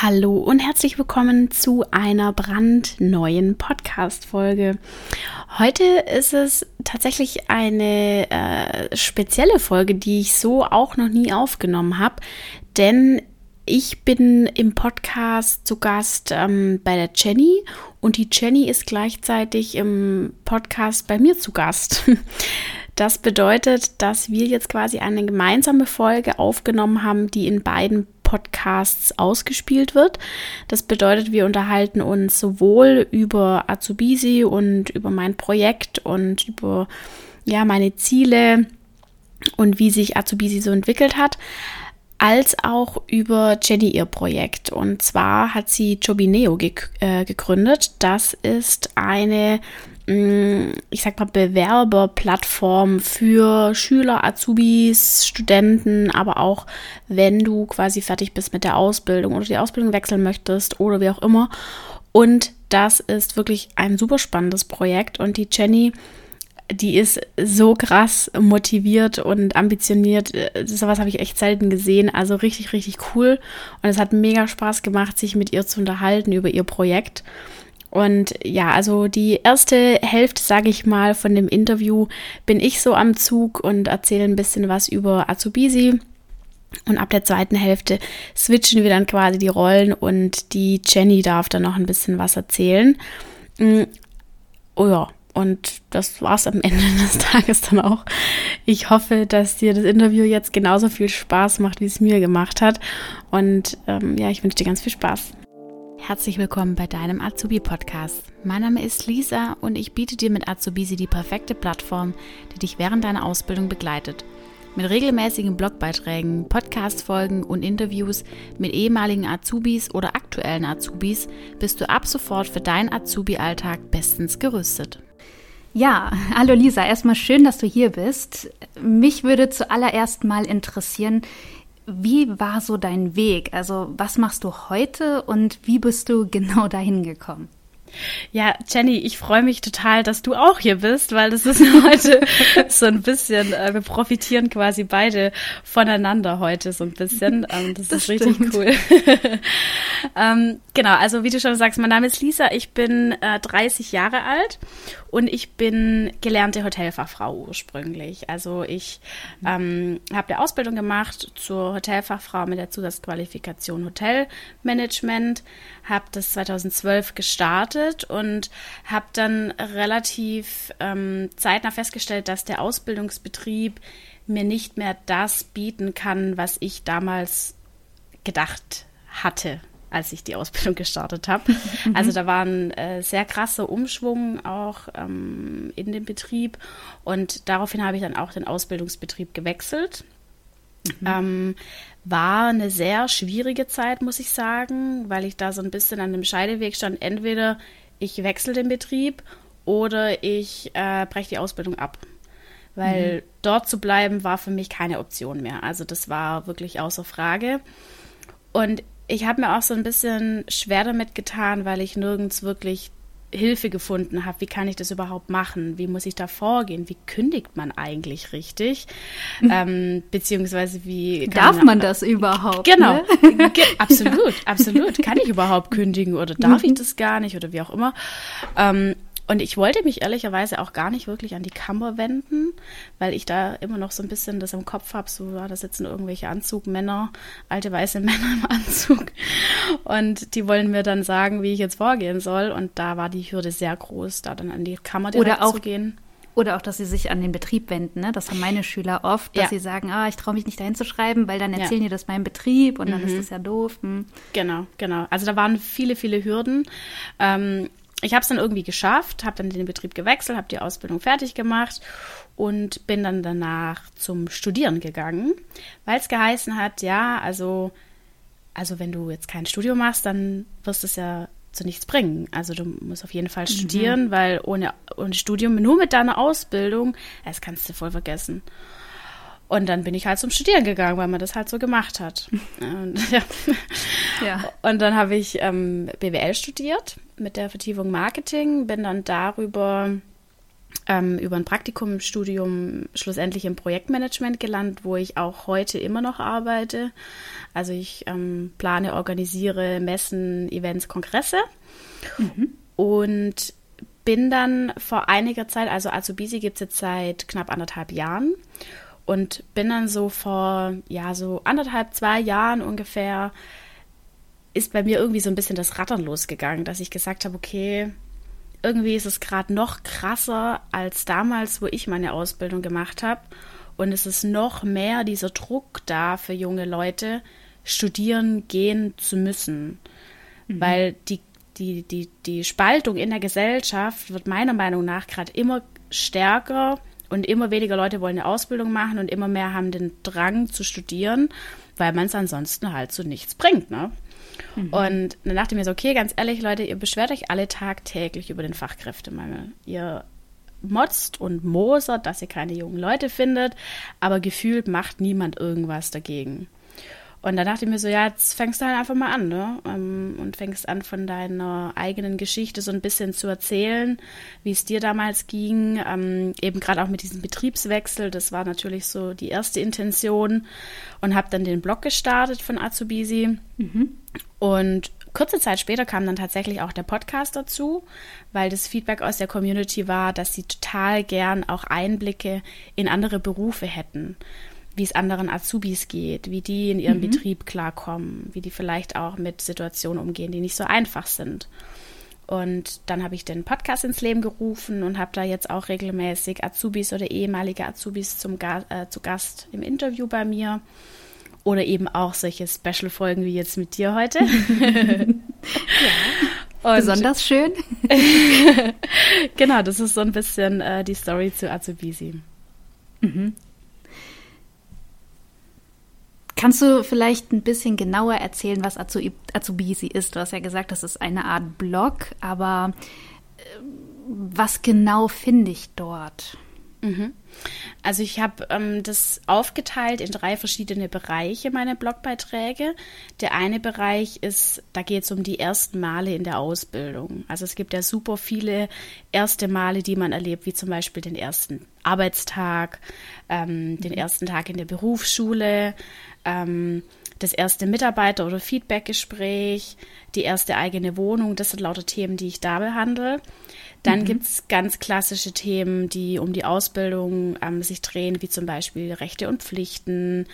Hallo und herzlich willkommen zu einer brandneuen Podcast-Folge. Heute ist es tatsächlich eine äh, spezielle Folge, die ich so auch noch nie aufgenommen habe, denn ich bin im Podcast zu Gast ähm, bei der Jenny und die Jenny ist gleichzeitig im Podcast bei mir zu Gast. Das bedeutet, dass wir jetzt quasi eine gemeinsame Folge aufgenommen haben, die in beiden Podcasts ausgespielt wird. Das bedeutet, wir unterhalten uns sowohl über Azubisi und über mein Projekt und über ja, meine Ziele und wie sich Azubisi so entwickelt hat, als auch über Jenny ihr Projekt. Und zwar hat sie Jobineo ge äh, gegründet. Das ist eine ich sag mal, Bewerberplattform für Schüler, Azubis, Studenten, aber auch wenn du quasi fertig bist mit der Ausbildung oder die Ausbildung wechseln möchtest oder wie auch immer. Und das ist wirklich ein super spannendes Projekt und die Jenny, die ist so krass motiviert und ambitioniert. Sowas habe ich echt selten gesehen. Also richtig, richtig cool. Und es hat mega Spaß gemacht, sich mit ihr zu unterhalten über ihr Projekt. Und ja, also die erste Hälfte, sage ich mal, von dem Interview bin ich so am Zug und erzähle ein bisschen was über Azubisi. Und ab der zweiten Hälfte switchen wir dann quasi die Rollen und die Jenny darf dann noch ein bisschen was erzählen. Mm, oh ja, und das war's am Ende des Tages dann auch. Ich hoffe, dass dir das Interview jetzt genauso viel Spaß macht, wie es mir gemacht hat. Und ähm, ja, ich wünsche dir ganz viel Spaß. Herzlich willkommen bei deinem Azubi-Podcast. Mein Name ist Lisa und ich biete dir mit Azubisi die perfekte Plattform, die dich während deiner Ausbildung begleitet. Mit regelmäßigen Blogbeiträgen, Podcast-Folgen und Interviews mit ehemaligen Azubis oder aktuellen Azubis bist du ab sofort für deinen Azubi-Alltag bestens gerüstet. Ja, hallo Lisa, erstmal schön, dass du hier bist. Mich würde zuallererst mal interessieren, wie war so dein Weg? Also was machst du heute und wie bist du genau dahin gekommen? Ja, Jenny, ich freue mich total, dass du auch hier bist, weil das ist heute so ein bisschen, äh, wir profitieren quasi beide voneinander heute so ein bisschen. Ähm, das, das, ist stimmt. richtig cool. ähm, genau, also wie du schon sagst, mein Name ist Lisa, ich bin äh, 30 Jahre alt und ich bin gelernte Hotelfachfrau ursprünglich. Also ich ähm, habe eine Ausbildung gemacht zur Hotelfachfrau mit der Zusatzqualifikation Hotelmanagement, habe das 2012 gestartet und habe dann relativ ähm, zeitnah festgestellt, dass der Ausbildungsbetrieb mir nicht mehr das bieten kann, was ich damals gedacht hatte als ich die Ausbildung gestartet habe. Mhm. Also da war ein äh, sehr krasser Umschwung auch ähm, in dem Betrieb und daraufhin habe ich dann auch den Ausbildungsbetrieb gewechselt. Mhm. Ähm, war eine sehr schwierige Zeit, muss ich sagen, weil ich da so ein bisschen an dem Scheideweg stand. Entweder ich wechsle den Betrieb oder ich äh, breche die Ausbildung ab. Weil mhm. dort zu bleiben war für mich keine Option mehr. Also das war wirklich außer Frage. Und ich habe mir auch so ein bisschen schwer damit getan, weil ich nirgends wirklich Hilfe gefunden habe. Wie kann ich das überhaupt machen? Wie muss ich da vorgehen? Wie kündigt man eigentlich richtig? ähm, beziehungsweise wie darf man, man das überhaupt? Genau, ne? absolut, absolut. Kann ich überhaupt kündigen oder darf ich das gar nicht oder wie auch immer? Ähm, und ich wollte mich ehrlicherweise auch gar nicht wirklich an die Kammer wenden, weil ich da immer noch so ein bisschen das im Kopf habe, so, ja, da sitzen irgendwelche Anzugmänner, alte weiße Männer im Anzug. Und die wollen mir dann sagen, wie ich jetzt vorgehen soll. Und da war die Hürde sehr groß, da dann an die Kammer direkt zu gehen. Oder auch, dass sie sich an den Betrieb wenden. Ne? Das haben meine Schüler oft, dass ja. sie sagen, ah, ich traue mich nicht dahin zu schreiben, weil dann erzählen ja. die das meinem Betrieb und dann ist mhm. das ja doof. Hm. Genau, genau. Also da waren viele, viele Hürden. Ähm, ich habe es dann irgendwie geschafft, habe dann den Betrieb gewechselt, habe die Ausbildung fertig gemacht und bin dann danach zum Studieren gegangen, weil es geheißen hat, ja, also, also wenn du jetzt kein Studium machst, dann wirst es ja zu nichts bringen. Also du musst auf jeden Fall mhm. studieren, mhm. weil ohne, ohne Studium, nur mit deiner Ausbildung, das kannst du voll vergessen. Und dann bin ich halt zum Studieren gegangen, weil man das halt so gemacht hat. Und, ja. ja. Und dann habe ich ähm, BWL studiert mit der Vertiefung Marketing, bin dann darüber ähm, über ein Praktikum im Studium schlussendlich im Projektmanagement gelandet, wo ich auch heute immer noch arbeite. Also ich ähm, plane, organisiere Messen, Events, Kongresse mhm. und bin dann vor einiger Zeit, also Azubisi gibt es jetzt seit knapp anderthalb Jahren und bin dann so vor, ja, so anderthalb, zwei Jahren ungefähr, ist bei mir irgendwie so ein bisschen das Rattern losgegangen, dass ich gesagt habe, okay, irgendwie ist es gerade noch krasser als damals, wo ich meine Ausbildung gemacht habe. Und es ist noch mehr dieser Druck da für junge Leute, studieren gehen zu müssen. Mhm. Weil die, die, die, die Spaltung in der Gesellschaft wird meiner Meinung nach gerade immer stärker und immer weniger Leute wollen eine Ausbildung machen und immer mehr haben den Drang zu studieren, weil man es ansonsten halt zu nichts bringt. Ne? Mhm. Und dann dachte ich mir so, okay, ganz ehrlich, Leute, ihr beschwert euch alle tagtäglich über den Fachkräftemangel. Ihr motzt und mosert, dass ihr keine jungen Leute findet, aber gefühlt macht niemand irgendwas dagegen. Und da dachte ich mir so, ja, jetzt fängst du halt einfach mal an, ne? Ähm, und fängst an, von deiner eigenen Geschichte so ein bisschen zu erzählen, wie es dir damals ging. Ähm, eben gerade auch mit diesem Betriebswechsel, das war natürlich so die erste Intention. Und habe dann den Blog gestartet von Azubisi. Mhm. Und kurze Zeit später kam dann tatsächlich auch der Podcast dazu, weil das Feedback aus der Community war, dass sie total gern auch Einblicke in andere Berufe hätten wie es anderen Azubis geht, wie die in ihrem mhm. Betrieb klarkommen, wie die vielleicht auch mit Situationen umgehen, die nicht so einfach sind. Und dann habe ich den Podcast ins Leben gerufen und habe da jetzt auch regelmäßig Azubis oder ehemalige Azubis zum Ga äh, zu Gast im Interview bei mir. Oder eben auch solche Special-Folgen wie jetzt mit dir heute. ja, besonders schön. genau, das ist so ein bisschen äh, die Story zu Azubisi. Mhm. Kannst du vielleicht ein bisschen genauer erzählen, was Azubisi ist? Du hast ja gesagt, das ist eine Art Blog, aber äh, was genau finde ich dort? Mhm. Also ich habe ähm, das aufgeteilt in drei verschiedene Bereiche, meine Blogbeiträge. Der eine Bereich ist, da geht es um die ersten Male in der Ausbildung. Also es gibt ja super viele erste Male, die man erlebt, wie zum Beispiel den ersten Arbeitstag, ähm, den mhm. ersten Tag in der Berufsschule, ähm, das erste Mitarbeiter- oder Feedbackgespräch, die erste eigene Wohnung. Das sind lauter Themen, die ich da behandle. Dann mhm. gibt es ganz klassische Themen, die um die Ausbildung ähm, sich drehen, wie zum Beispiel Rechte und Pflichten.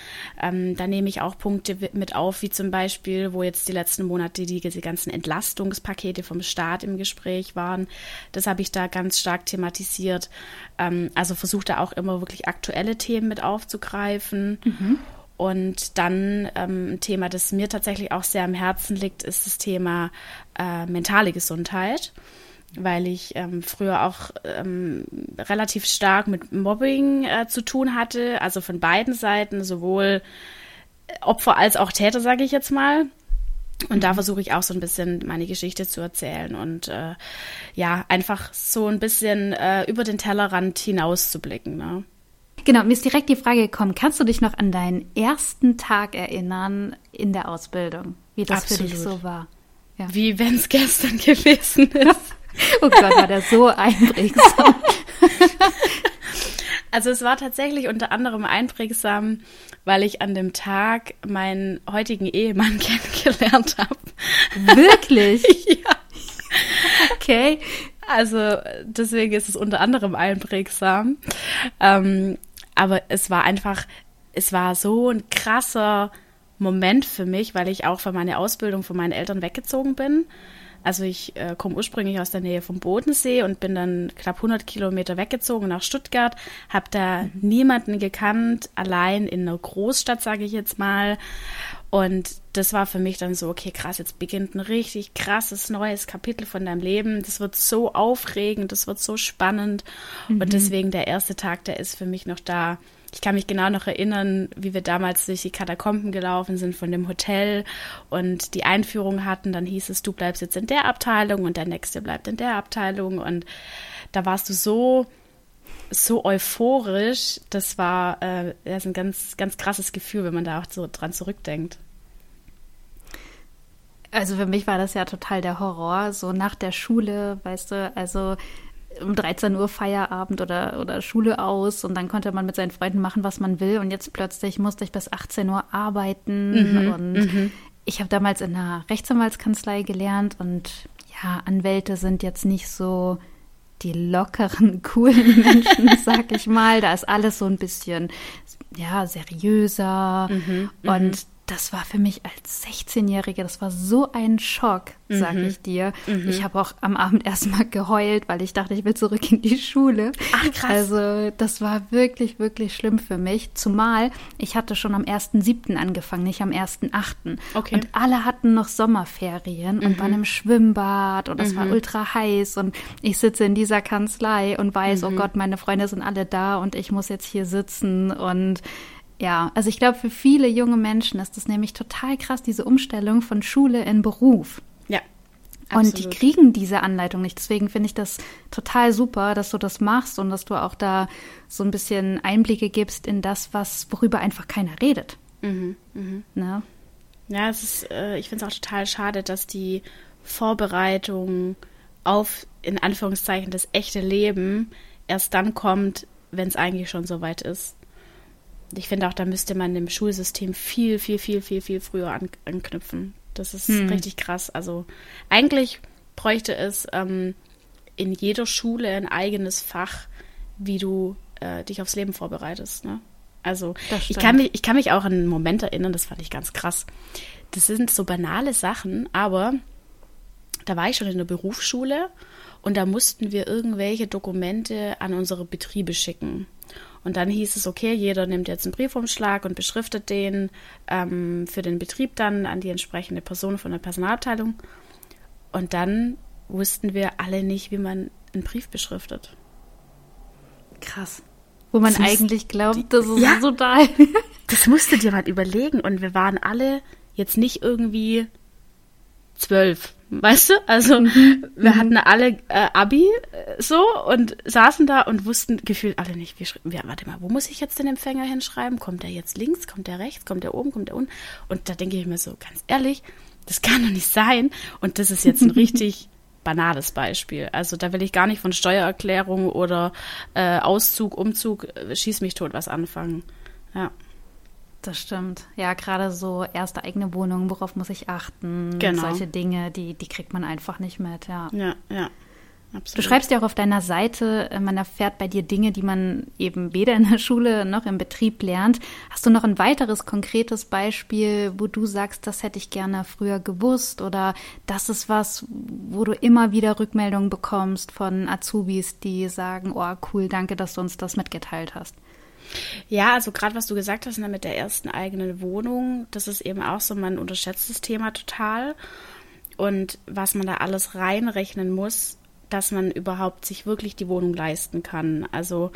Ähm, da nehme ich auch Punkte mit auf, wie zum Beispiel, wo jetzt die letzten Monate die, die ganzen Entlastungspakete vom Staat im Gespräch waren. Das habe ich da ganz stark thematisiert. Ähm, also versuche da auch immer wirklich aktuelle Themen mit aufzugreifen. Mhm. Und dann ähm, ein Thema, das mir tatsächlich auch sehr am Herzen liegt, ist das Thema äh, mentale Gesundheit, weil ich ähm, früher auch ähm, relativ stark mit Mobbing äh, zu tun hatte, also von beiden Seiten, sowohl Opfer als auch Täter, sage ich jetzt mal. Und da mhm. versuche ich auch so ein bisschen meine Geschichte zu erzählen und äh, ja, einfach so ein bisschen äh, über den Tellerrand hinaus zu blicken. Ne? Genau, mir ist direkt die Frage gekommen, kannst du dich noch an deinen ersten Tag erinnern in der Ausbildung, wie das Absolut. für dich so war? Ja. Wie wenn es gestern gewesen ist. Oh Gott, war der so einprägsam. Also es war tatsächlich unter anderem einprägsam, weil ich an dem Tag meinen heutigen Ehemann kennengelernt habe. Wirklich? ja. Okay. Also deswegen ist es unter anderem einprägsam. Ähm, aber es war einfach, es war so ein krasser Moment für mich, weil ich auch für meine Ausbildung von meinen Eltern weggezogen bin. Also ich äh, komme ursprünglich aus der Nähe vom Bodensee und bin dann knapp 100 Kilometer weggezogen nach Stuttgart, habe da mhm. niemanden gekannt, allein in einer Großstadt, sage ich jetzt mal. Und das war für mich dann so, okay, krass, jetzt beginnt ein richtig krasses neues Kapitel von deinem Leben. Das wird so aufregend, das wird so spannend. Mhm. Und deswegen der erste Tag, der ist für mich noch da. Ich kann mich genau noch erinnern, wie wir damals durch die Katakomben gelaufen sind von dem Hotel und die Einführung hatten. Dann hieß es, du bleibst jetzt in der Abteilung und der nächste bleibt in der Abteilung. Und da warst du so so euphorisch. Das war äh, das ein ganz, ganz krasses Gefühl, wenn man da auch so dran zurückdenkt. Also für mich war das ja total der Horror, so nach der Schule, weißt du, also um 13 Uhr Feierabend oder, oder Schule aus und dann konnte man mit seinen Freunden machen, was man will. Und jetzt plötzlich musste ich bis 18 Uhr arbeiten. Mhm, und mhm. ich habe damals in einer Rechtsanwaltskanzlei gelernt und ja, Anwälte sind jetzt nicht so die lockeren, coolen Menschen, sag ich mal. Da ist alles so ein bisschen, ja, seriöser. Mhm, und mhm das war für mich als 16-Jährige, das war so ein Schock, sag mhm. ich dir. Mhm. Ich habe auch am Abend erstmal geheult, weil ich dachte, ich will zurück in die Schule. Ach, krass. Also, das war wirklich, wirklich schlimm für mich. Zumal ich hatte schon am 1.7. angefangen, nicht am 1.8. Okay. Und alle hatten noch Sommerferien mhm. und waren im Schwimmbad und es war mhm. ultra heiß und ich sitze in dieser Kanzlei und weiß, oh mhm. Gott, meine Freunde sind alle da und ich muss jetzt hier sitzen und ja, also ich glaube, für viele junge Menschen ist das nämlich total krass, diese Umstellung von Schule in Beruf. Ja. Absolut. Und die kriegen diese Anleitung nicht. Deswegen finde ich das total super, dass du das machst und dass du auch da so ein bisschen Einblicke gibst in das, was, worüber einfach keiner redet. Mhm, mh. Ne? Ja, es ist, äh, ich finde es auch total schade, dass die Vorbereitung auf, in Anführungszeichen, das echte Leben erst dann kommt, wenn es eigentlich schon so weit ist ich finde auch, da müsste man im Schulsystem viel, viel, viel, viel, viel früher an, anknüpfen. Das ist hm. richtig krass. Also eigentlich bräuchte es ähm, in jeder Schule ein eigenes Fach, wie du äh, dich aufs Leben vorbereitest. Ne? Also ich kann, mich, ich kann mich auch an einen Moment erinnern, das fand ich ganz krass. Das sind so banale Sachen, aber da war ich schon in der Berufsschule und da mussten wir irgendwelche Dokumente an unsere Betriebe schicken. Und dann hieß es, okay, jeder nimmt jetzt einen Briefumschlag und beschriftet den ähm, für den Betrieb dann an die entsprechende Person von der Personalabteilung. Und dann wussten wir alle nicht, wie man einen Brief beschriftet. Krass. Wo man das eigentlich glaubt, das ist ja, total. das musste dir mal überlegen. Und wir waren alle jetzt nicht irgendwie zwölf Weißt du? Also mhm. wir hatten alle äh, Abi äh, so und saßen da und wussten gefühlt alle nicht, wie ja, warte mal, wo muss ich jetzt den Empfänger hinschreiben? Kommt der jetzt links, kommt der rechts, kommt der oben, kommt der unten? Und da denke ich mir so, ganz ehrlich, das kann doch nicht sein. Und das ist jetzt ein richtig banales Beispiel. Also da will ich gar nicht von Steuererklärung oder äh, Auszug, Umzug, äh, schieß mich tot was anfangen. Ja. Das stimmt. Ja, gerade so erste eigene Wohnung, worauf muss ich achten? Genau. Solche Dinge, die, die kriegt man einfach nicht mit, ja. Ja, ja. Absolut. Du schreibst ja auch auf deiner Seite, äh, man erfährt bei dir Dinge, die man eben weder in der Schule noch im Betrieb lernt. Hast du noch ein weiteres konkretes Beispiel, wo du sagst, das hätte ich gerne früher gewusst oder das ist was, wo du immer wieder Rückmeldungen bekommst von Azubis, die sagen, oh cool, danke, dass du uns das mitgeteilt hast? Ja, also gerade was du gesagt hast ne, mit der ersten eigenen Wohnung, das ist eben auch so, man unterschätzt das Thema total. Und was man da alles reinrechnen muss, dass man überhaupt sich wirklich die Wohnung leisten kann. Also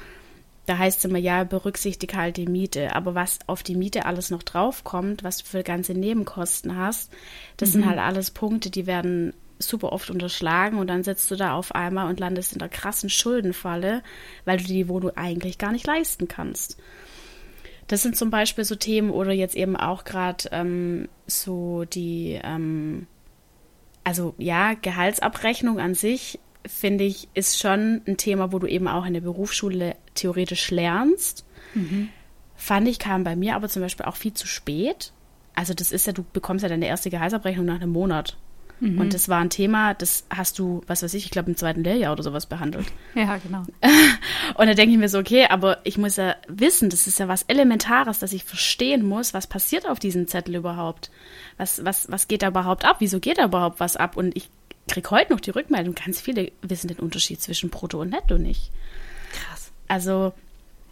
da heißt es immer, ja, berücksichtige halt die Miete. Aber was auf die Miete alles noch draufkommt, was du für ganze Nebenkosten hast, das mhm. sind halt alles Punkte, die werden super oft unterschlagen und dann sitzt du da auf einmal und landest in der krassen Schuldenfalle, weil du dir die Wohnung eigentlich gar nicht leisten kannst. Das sind zum Beispiel so Themen oder jetzt eben auch gerade ähm, so die, ähm, also ja, Gehaltsabrechnung an sich, finde ich, ist schon ein Thema, wo du eben auch in der Berufsschule theoretisch lernst. Mhm. Fand ich, kam bei mir aber zum Beispiel auch viel zu spät. Also das ist ja, du bekommst ja deine erste Gehaltsabrechnung nach einem Monat. Mhm. Und das war ein Thema, das hast du, was weiß ich, ich glaube im zweiten Lehrjahr oder sowas behandelt. Ja, genau. Und da denke ich mir so, okay, aber ich muss ja wissen, das ist ja was Elementares, dass ich verstehen muss, was passiert auf diesem Zettel überhaupt. Was, was, was geht da überhaupt ab? Wieso geht da überhaupt was ab? Und ich kriege heute noch die Rückmeldung, ganz viele wissen den Unterschied zwischen Brutto und Netto nicht. Krass. Also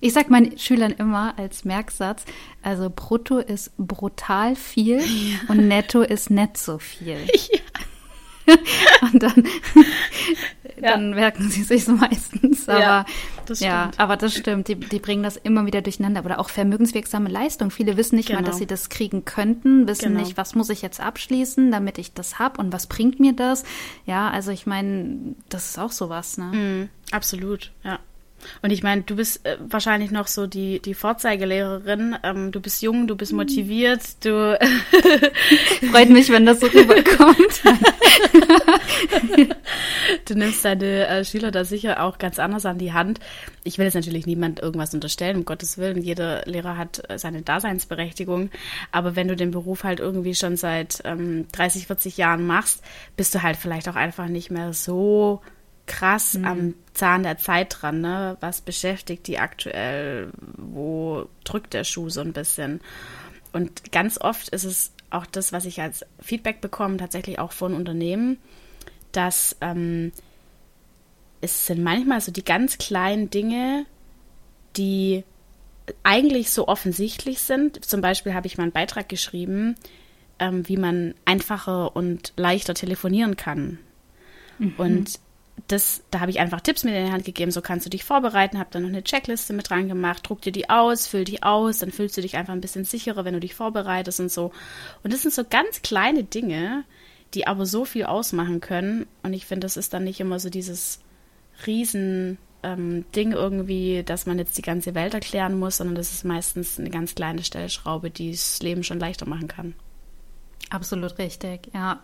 ich sag meinen Schülern immer als Merksatz, also brutto ist brutal viel ja. und netto ist nicht so viel. Ja. und dann, ja. dann merken sie sich meistens. Aber ja, das ja, aber das stimmt. Die, die bringen das immer wieder durcheinander. Oder auch vermögenswirksame Leistung. Viele wissen nicht genau. mal, dass sie das kriegen könnten, wissen genau. nicht, was muss ich jetzt abschließen, damit ich das hab und was bringt mir das. Ja, also ich meine, das ist auch sowas, ne? Mm, absolut, ja. Und ich meine, du bist äh, wahrscheinlich noch so die, die Vorzeigelehrerin. Ähm, du bist jung, du bist mhm. motiviert, du. Freut mich, wenn das so rüberkommt. du nimmst deine äh, Schüler da sicher auch ganz anders an die Hand. Ich will jetzt natürlich niemand irgendwas unterstellen, um Gottes Willen. Jeder Lehrer hat äh, seine Daseinsberechtigung. Aber wenn du den Beruf halt irgendwie schon seit ähm, 30, 40 Jahren machst, bist du halt vielleicht auch einfach nicht mehr so krass mhm. am Zahn der Zeit dran, ne? Was beschäftigt die aktuell? Wo drückt der Schuh so ein bisschen? Und ganz oft ist es auch das, was ich als Feedback bekomme, tatsächlich auch von Unternehmen, dass ähm, es sind manchmal so die ganz kleinen Dinge, die eigentlich so offensichtlich sind. Zum Beispiel habe ich mal einen Beitrag geschrieben, ähm, wie man einfacher und leichter telefonieren kann. Mhm. Und das, da habe ich einfach Tipps mit in die Hand gegeben, so kannst du dich vorbereiten, habe dann noch eine Checkliste mit dran gemacht, druck dir die aus, füll die aus, dann fühlst du dich einfach ein bisschen sicherer, wenn du dich vorbereitest und so. Und das sind so ganz kleine Dinge, die aber so viel ausmachen können. Und ich finde, das ist dann nicht immer so dieses riesen ähm, Ding irgendwie, dass man jetzt die ganze Welt erklären muss, sondern das ist meistens eine ganz kleine Stellschraube, die das Leben schon leichter machen kann. Absolut richtig, ja.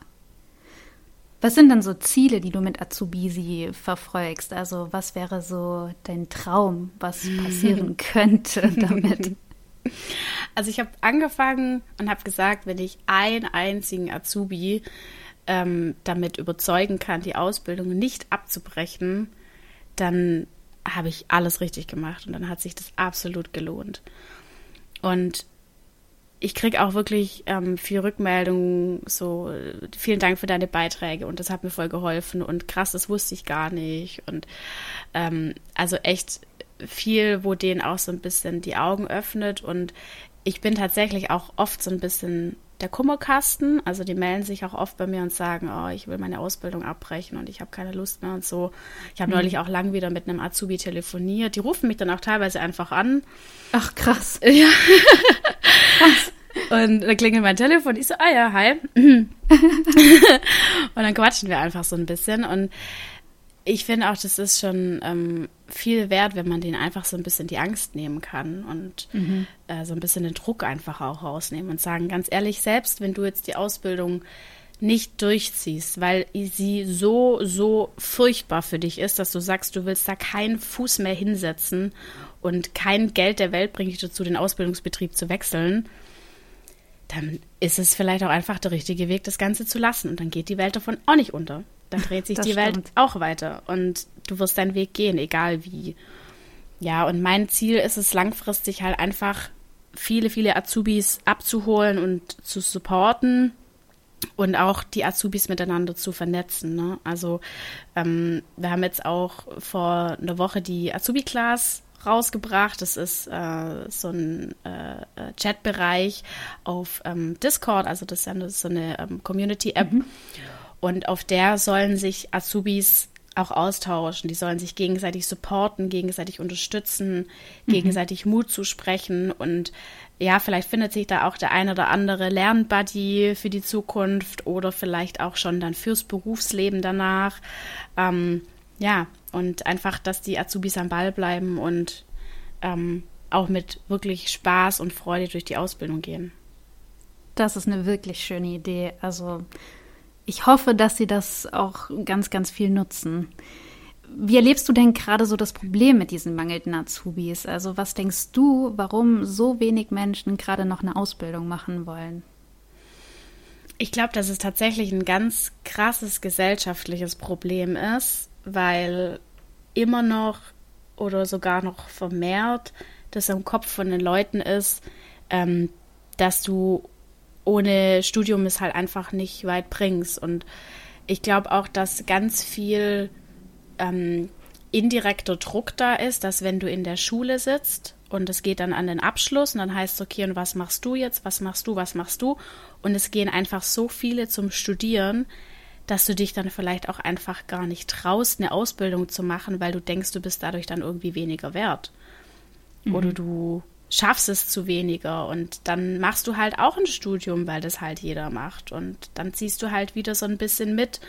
Was sind dann so Ziele, die du mit Azubisi verfolgst? Also was wäre so dein Traum, was passieren könnte damit? Also ich habe angefangen und habe gesagt, wenn ich einen einzigen Azubi ähm, damit überzeugen kann, die Ausbildung nicht abzubrechen, dann habe ich alles richtig gemacht und dann hat sich das absolut gelohnt. Und ich kriege auch wirklich ähm, viel Rückmeldungen, so vielen Dank für deine Beiträge und das hat mir voll geholfen und krass, das wusste ich gar nicht. Und ähm, also echt viel, wo denen auch so ein bisschen die Augen öffnet. Und ich bin tatsächlich auch oft so ein bisschen der Kummerkasten. Also die melden sich auch oft bei mir und sagen, oh, ich will meine Ausbildung abbrechen und ich habe keine Lust mehr und so. Ich habe mhm. neulich auch lang wieder mit einem Azubi telefoniert. Die rufen mich dann auch teilweise einfach an. Ach krass. Ja. krass. Und dann klingelt mein Telefon. Ich so, ah ja, hi. und dann quatschen wir einfach so ein bisschen. Und ich finde auch, das ist schon ähm, viel wert, wenn man denen einfach so ein bisschen die Angst nehmen kann und mhm. äh, so ein bisschen den Druck einfach auch rausnehmen und sagen, ganz ehrlich, selbst wenn du jetzt die Ausbildung nicht durchziehst, weil sie so, so furchtbar für dich ist, dass du sagst, du willst da keinen Fuß mehr hinsetzen und kein Geld der Welt bringt dich dazu, den Ausbildungsbetrieb zu wechseln, dann ist es vielleicht auch einfach der richtige Weg, das Ganze zu lassen. Und dann geht die Welt davon auch nicht unter. Dann dreht sich die stimmt. Welt auch weiter. Und du wirst deinen Weg gehen, egal wie. Ja, und mein Ziel ist es langfristig halt einfach viele, viele Azubis abzuholen und zu supporten und auch die Azubis miteinander zu vernetzen. Ne? Also ähm, wir haben jetzt auch vor einer Woche die Azubi-Class rausgebracht. Das ist äh, so ein äh, Chatbereich auf ähm, Discord, also das ist so eine ähm, Community-App. Mhm. Und auf der sollen sich Azubis auch austauschen. Die sollen sich gegenseitig supporten, gegenseitig unterstützen, mhm. gegenseitig Mut zusprechen. Und ja, vielleicht findet sich da auch der ein oder andere Lernbuddy für die Zukunft oder vielleicht auch schon dann fürs Berufsleben danach. Ähm, ja, und einfach, dass die Azubis am Ball bleiben und ähm, auch mit wirklich Spaß und Freude durch die Ausbildung gehen. Das ist eine wirklich schöne Idee. Also ich hoffe, dass sie das auch ganz, ganz viel nutzen. Wie erlebst du denn gerade so das Problem mit diesen mangelnden Azubis? Also was denkst du, warum so wenig Menschen gerade noch eine Ausbildung machen wollen? Ich glaube, dass es tatsächlich ein ganz krasses gesellschaftliches Problem ist, weil immer noch oder sogar noch vermehrt das im Kopf von den Leuten ist, ähm, dass du ohne Studium es halt einfach nicht weit bringst. Und ich glaube auch, dass ganz viel ähm, indirekter Druck da ist, dass wenn du in der Schule sitzt und es geht dann an den Abschluss und dann heißt es, okay, und was machst du jetzt, was machst du, was machst du? Und es gehen einfach so viele zum Studieren, dass du dich dann vielleicht auch einfach gar nicht traust, eine Ausbildung zu machen, weil du denkst, du bist dadurch dann irgendwie weniger wert. Mhm. Oder du schaffst es zu weniger und dann machst du halt auch ein Studium, weil das halt jeder macht und dann ziehst du halt wieder so ein bisschen mit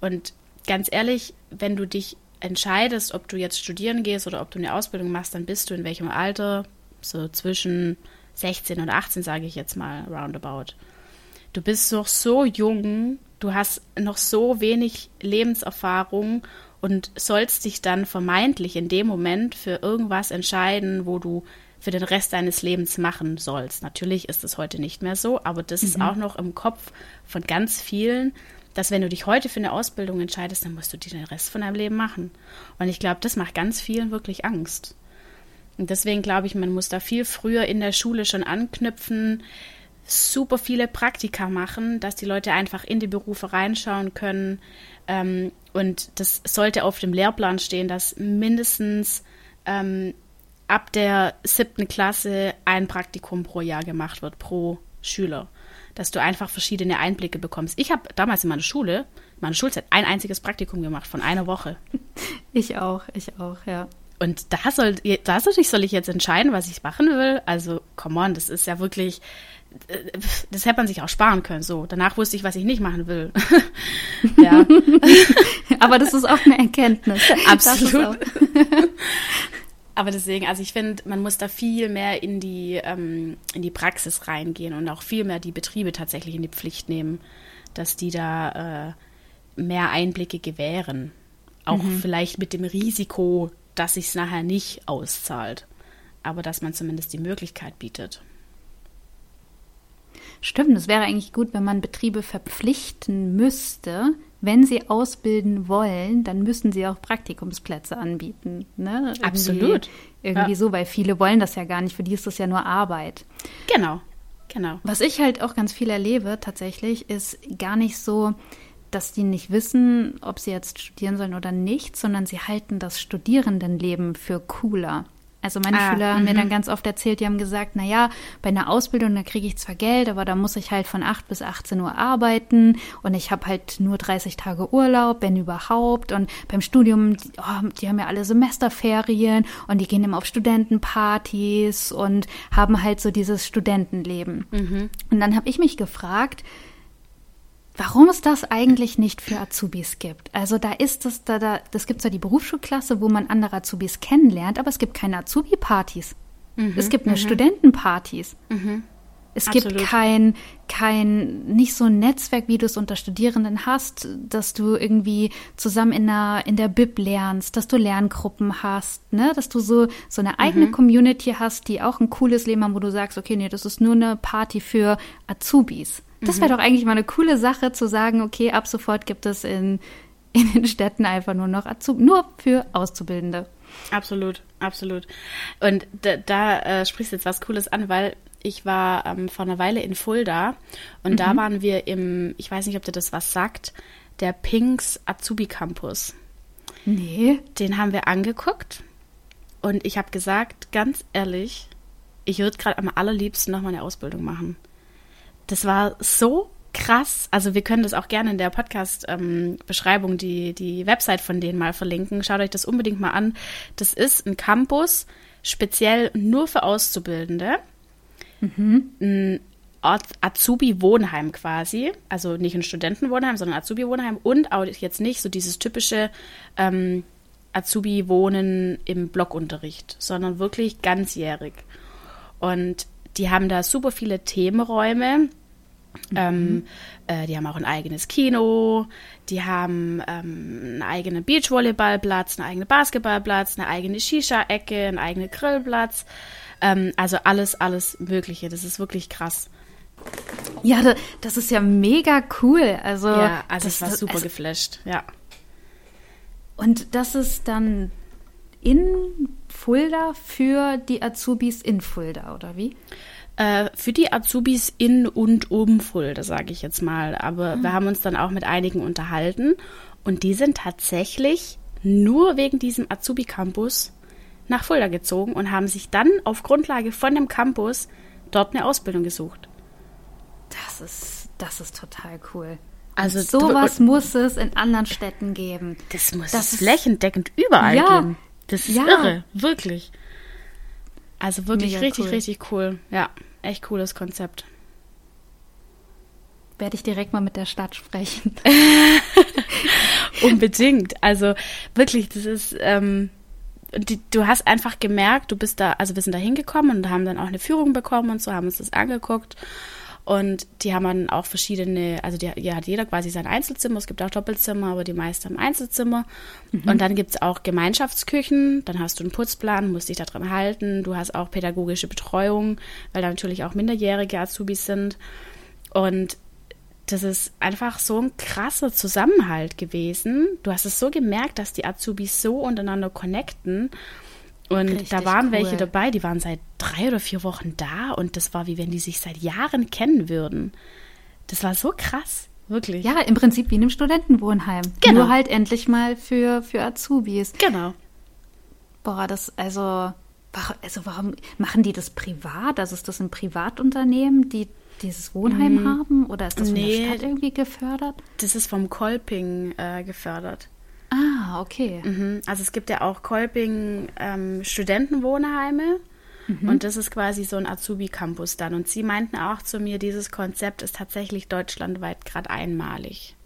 und ganz ehrlich, wenn du dich entscheidest, ob du jetzt studieren gehst oder ob du eine Ausbildung machst, dann bist du in welchem Alter? So zwischen 16 und 18, sage ich jetzt mal, roundabout. Du bist noch so jung, du hast noch so wenig Lebenserfahrung und sollst dich dann vermeintlich in dem Moment für irgendwas entscheiden, wo du für den Rest deines Lebens machen sollst. Natürlich ist es heute nicht mehr so, aber das mhm. ist auch noch im Kopf von ganz vielen, dass wenn du dich heute für eine Ausbildung entscheidest, dann musst du die den Rest von deinem Leben machen. Und ich glaube, das macht ganz vielen wirklich Angst. Und deswegen glaube ich, man muss da viel früher in der Schule schon anknüpfen, super viele Praktika machen, dass die Leute einfach in die Berufe reinschauen können. Ähm, und das sollte auf dem Lehrplan stehen, dass mindestens ähm, ab der siebten Klasse ein Praktikum pro Jahr gemacht wird, pro Schüler. Dass du einfach verschiedene Einblicke bekommst. Ich habe damals in meiner Schule, in meiner Schulzeit, ein einziges Praktikum gemacht von einer Woche. Ich auch, ich auch, ja. Und da soll, da soll ich jetzt entscheiden, was ich machen will. Also, come on, das ist ja wirklich, das hätte man sich auch sparen können. So, danach wusste ich, was ich nicht machen will. ja. Aber das ist auch eine Erkenntnis. Absolut. Aber deswegen, also ich finde, man muss da viel mehr in die, ähm, in die Praxis reingehen und auch viel mehr die Betriebe tatsächlich in die Pflicht nehmen, dass die da äh, mehr Einblicke gewähren. Auch mhm. vielleicht mit dem Risiko, dass sich es nachher nicht auszahlt. Aber dass man zumindest die Möglichkeit bietet. Stimmt, es wäre eigentlich gut, wenn man Betriebe verpflichten müsste, wenn sie ausbilden wollen, dann müssen sie auch Praktikumsplätze anbieten. Ne? Irgendwie, Absolut. Irgendwie ja. so, weil viele wollen das ja gar nicht, für die ist das ja nur Arbeit. Genau, genau. Was ich halt auch ganz viel erlebe tatsächlich, ist gar nicht so, dass die nicht wissen, ob sie jetzt studieren sollen oder nicht, sondern sie halten das Studierendenleben für cooler. Also meine ah, Schüler haben mir dann mhm. ganz oft erzählt, die haben gesagt, na ja, bei einer Ausbildung, da kriege ich zwar Geld, aber da muss ich halt von 8 bis 18 Uhr arbeiten und ich habe halt nur 30 Tage Urlaub, wenn überhaupt. Und beim Studium, die, oh, die haben ja alle Semesterferien und die gehen immer auf Studentenpartys und haben halt so dieses Studentenleben. Mhm. Und dann habe ich mich gefragt, warum es das eigentlich nicht für Azubis gibt. Also da ist es, da, da, das gibt zwar die Berufsschulklasse, wo man andere Azubis kennenlernt, aber es gibt keine Azubi-Partys. Mhm, es gibt nur mhm. Studentenpartys. Mhm. Es Absolut. gibt kein, kein, nicht so ein Netzwerk, wie du es unter Studierenden hast, dass du irgendwie zusammen in der, in der Bib lernst, dass du Lerngruppen hast, ne, dass du so, so eine eigene mhm. Community hast, die auch ein cooles Leben haben, wo du sagst, okay, nee, das ist nur eine Party für Azubis. Das wäre mhm. doch eigentlich mal eine coole Sache zu sagen, okay, ab sofort gibt es in, in den Städten einfach nur noch Azub nur für Auszubildende. Absolut, absolut. Und da, da äh, sprichst du jetzt was Cooles an, weil ich war ähm, vor einer Weile in Fulda und mhm. da waren wir im, ich weiß nicht, ob dir das was sagt, der Pinks Azubi Campus. Nee. Den haben wir angeguckt und ich habe gesagt, ganz ehrlich, ich würde gerade am allerliebsten noch mal eine Ausbildung machen. Das war so krass. Also wir können das auch gerne in der Podcast-Beschreibung, ähm, die, die Website von denen mal verlinken. Schaut euch das unbedingt mal an. Das ist ein Campus speziell nur für Auszubildende. Mhm. Ein Azubi-Wohnheim quasi. Also nicht ein Studentenwohnheim, sondern Azubi-Wohnheim. Und auch jetzt nicht so dieses typische ähm, Azubi-Wohnen im Blockunterricht, sondern wirklich ganzjährig. Und die haben da super viele Themenräume ähm, mhm. äh, die haben auch ein eigenes Kino, die haben ähm, einen eigenen Beachvolleyballplatz, einen eigenen Basketballplatz, eine eigene Shisha-Ecke, einen eigenen Grillplatz. Ähm, also alles, alles Mögliche. Das ist wirklich krass. Ja, das ist ja mega cool. Also, ja, also das, ich war super also, geflasht, ja. Und das ist dann in Fulda für die Azubis in Fulda, oder wie? Äh, für die Azubis in und um Fulda, sage ich jetzt mal. Aber mhm. wir haben uns dann auch mit einigen unterhalten und die sind tatsächlich nur wegen diesem Azubi-Campus nach Fulda gezogen und haben sich dann auf Grundlage von dem Campus dort eine Ausbildung gesucht. Das ist, das ist total cool. Also sowas muss es in anderen Städten geben. Das muss das es flächendeckend überall ja, geben. Das ist ja. irre, wirklich. Also wirklich Mega richtig, cool. richtig cool. Ja echt cooles Konzept. Werde ich direkt mal mit der Stadt sprechen. Unbedingt. Also wirklich, das ist, ähm, die, du hast einfach gemerkt, du bist da, also wir sind da hingekommen und haben dann auch eine Führung bekommen und so, haben uns das angeguckt. Und die haben dann auch verschiedene, also die, ja, hat jeder quasi sein Einzelzimmer. Es gibt auch Doppelzimmer, aber die meisten haben Einzelzimmer. Mhm. Und dann gibt es auch Gemeinschaftsküchen. Dann hast du einen Putzplan, musst dich da drin halten. Du hast auch pädagogische Betreuung, weil da natürlich auch minderjährige Azubis sind. Und das ist einfach so ein krasser Zusammenhalt gewesen. Du hast es so gemerkt, dass die Azubis so untereinander connecten. Und Richtig da waren cool. welche dabei, die waren seit drei oder vier Wochen da und das war wie wenn die sich seit Jahren kennen würden. Das war so krass, wirklich. Ja, im Prinzip wie in einem Studentenwohnheim. Genau. Nur halt endlich mal für, für Azubis. Genau. Boah, das, also, also warum machen die das privat? Also ist das ein Privatunternehmen, die dieses Wohnheim mhm. haben? Oder ist das nee, von der Stadt irgendwie gefördert? Das ist vom Kolping äh, gefördert. Ah, okay. Mhm. Also es gibt ja auch Kolping ähm, Studentenwohnheime. Mhm. Und das ist quasi so ein Azubi-Campus dann. Und sie meinten auch zu mir, dieses Konzept ist tatsächlich deutschlandweit gerade einmalig.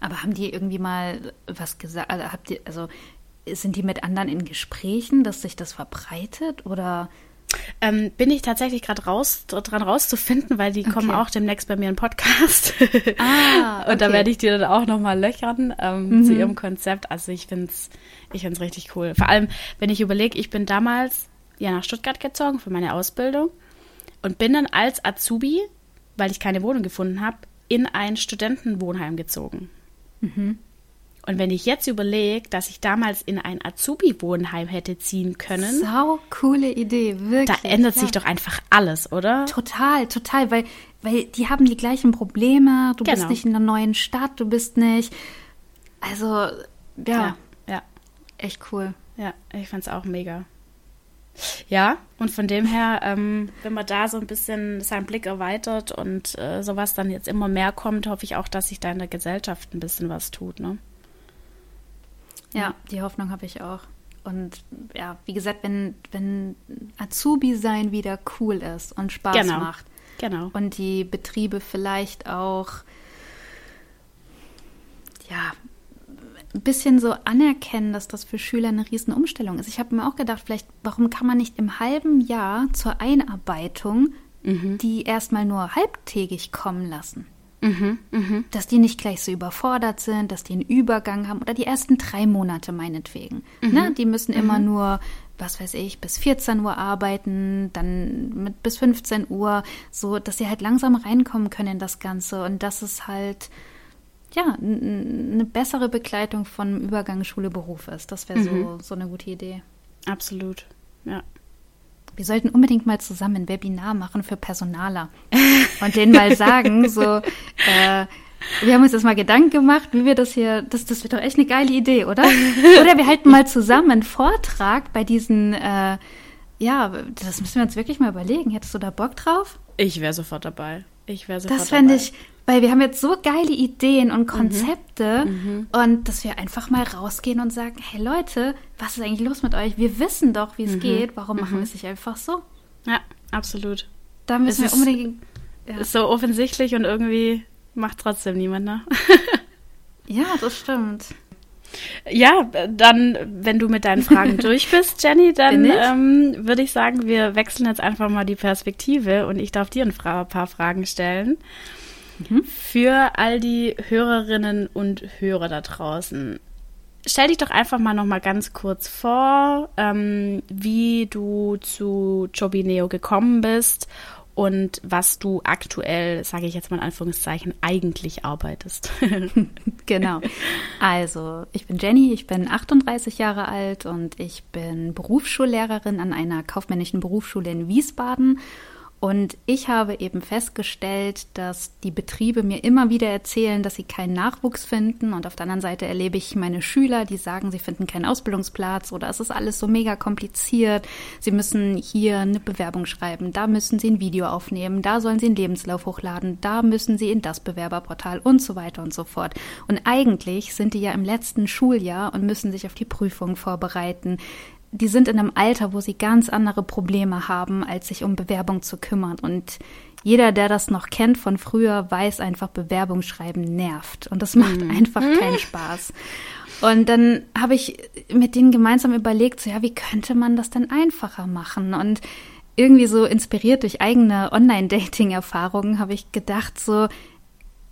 Aber haben die irgendwie mal was gesagt? Also, habt ihr, also sind die mit anderen in Gesprächen, dass sich das verbreitet? Oder ähm, bin ich tatsächlich gerade raus, dran rauszufinden, weil die okay. kommen auch demnächst bei mir in Podcast. Ah, okay. Und da werde ich die dann auch nochmal löchern ähm, mhm. zu ihrem Konzept. Also ich finde es ich find's richtig cool. Vor allem, wenn ich überlege, ich bin damals ja nach Stuttgart gezogen für meine Ausbildung und bin dann als Azubi, weil ich keine Wohnung gefunden habe, in ein Studentenwohnheim gezogen. Mhm. Und wenn ich jetzt überlege, dass ich damals in ein Azubi-Wohnheim hätte ziehen können. Sau coole Idee, wirklich. Da ändert ja. sich doch einfach alles, oder? Total, total, weil, weil die haben die gleichen Probleme. Du genau. bist nicht in einer neuen Stadt, du bist nicht. Also, ja. Ja, ja. echt cool. Ja, ich fand's auch mega. Ja, und von dem her, ähm, wenn man da so ein bisschen seinen Blick erweitert und äh, sowas dann jetzt immer mehr kommt, hoffe ich auch, dass sich da in der Gesellschaft ein bisschen was tut, ne? Ja, die Hoffnung habe ich auch. Und ja, wie gesagt, wenn, wenn Azubi sein wieder cool ist und Spaß genau. macht. Genau. Und die Betriebe vielleicht auch ja, ein bisschen so anerkennen, dass das für Schüler eine riesen Umstellung ist. Ich habe mir auch gedacht, vielleicht, warum kann man nicht im halben Jahr zur Einarbeitung mhm. die erstmal nur halbtägig kommen lassen? Mhm, mh. Dass die nicht gleich so überfordert sind, dass die einen Übergang haben oder die ersten drei Monate meinetwegen. Mhm. Ne? Die müssen mhm. immer nur, was weiß ich, bis 14 Uhr arbeiten, dann mit bis 15 Uhr, so dass sie halt langsam reinkommen können in das Ganze und dass es halt ja, eine bessere Begleitung von Übergang Schule-Beruf ist. Das wäre so, mhm. so eine gute Idee. Absolut, ja. Wir sollten unbedingt mal zusammen ein Webinar machen für Personaler und denen mal sagen, so, äh, wir haben uns das mal Gedanken gemacht, wie wir das hier, das, das wird doch echt eine geile Idee, oder? Oder wir halten mal zusammen einen Vortrag bei diesen, äh, ja, das müssen wir uns wirklich mal überlegen. Hättest du da Bock drauf? Ich wäre sofort dabei. Ich wäre sofort das fände ich, weil wir haben jetzt so geile Ideen und mhm. Konzepte mhm. Und dass wir einfach mal rausgehen und sagen, hey Leute, was ist eigentlich los mit euch? Wir wissen doch, wie es mhm. geht. Warum machen mhm. wir es nicht einfach so? Ja, absolut. Da müssen es wir unbedingt. Ja. Ist so offensichtlich und irgendwie macht trotzdem niemand, ne? ja, das stimmt. Ja, dann, wenn du mit deinen Fragen durch bist, Jenny, dann ähm, würde ich sagen, wir wechseln jetzt einfach mal die Perspektive und ich darf dir ein paar Fragen stellen. Mhm. Für all die Hörerinnen und Hörer da draußen. Stell dich doch einfach mal noch mal ganz kurz vor, ähm, wie du zu Jobineo gekommen bist und was du aktuell, sage ich jetzt mal in Anführungszeichen, eigentlich arbeitest. genau. Also, ich bin Jenny, ich bin 38 Jahre alt und ich bin Berufsschullehrerin an einer kaufmännischen Berufsschule in Wiesbaden und ich habe eben festgestellt, dass die Betriebe mir immer wieder erzählen, dass sie keinen Nachwuchs finden. Und auf der anderen Seite erlebe ich meine Schüler, die sagen, sie finden keinen Ausbildungsplatz oder es ist alles so mega kompliziert. Sie müssen hier eine Bewerbung schreiben, da müssen sie ein Video aufnehmen, da sollen sie einen Lebenslauf hochladen, da müssen sie in das Bewerberportal und so weiter und so fort. Und eigentlich sind die ja im letzten Schuljahr und müssen sich auf die Prüfung vorbereiten die sind in einem Alter, wo sie ganz andere Probleme haben, als sich um Bewerbung zu kümmern. Und jeder, der das noch kennt von früher, weiß einfach, Bewerbungsschreiben nervt. Und das macht mhm. einfach keinen mhm. Spaß. Und dann habe ich mit denen gemeinsam überlegt, so ja, wie könnte man das denn einfacher machen? Und irgendwie so inspiriert durch eigene Online-Dating-Erfahrungen habe ich gedacht, so,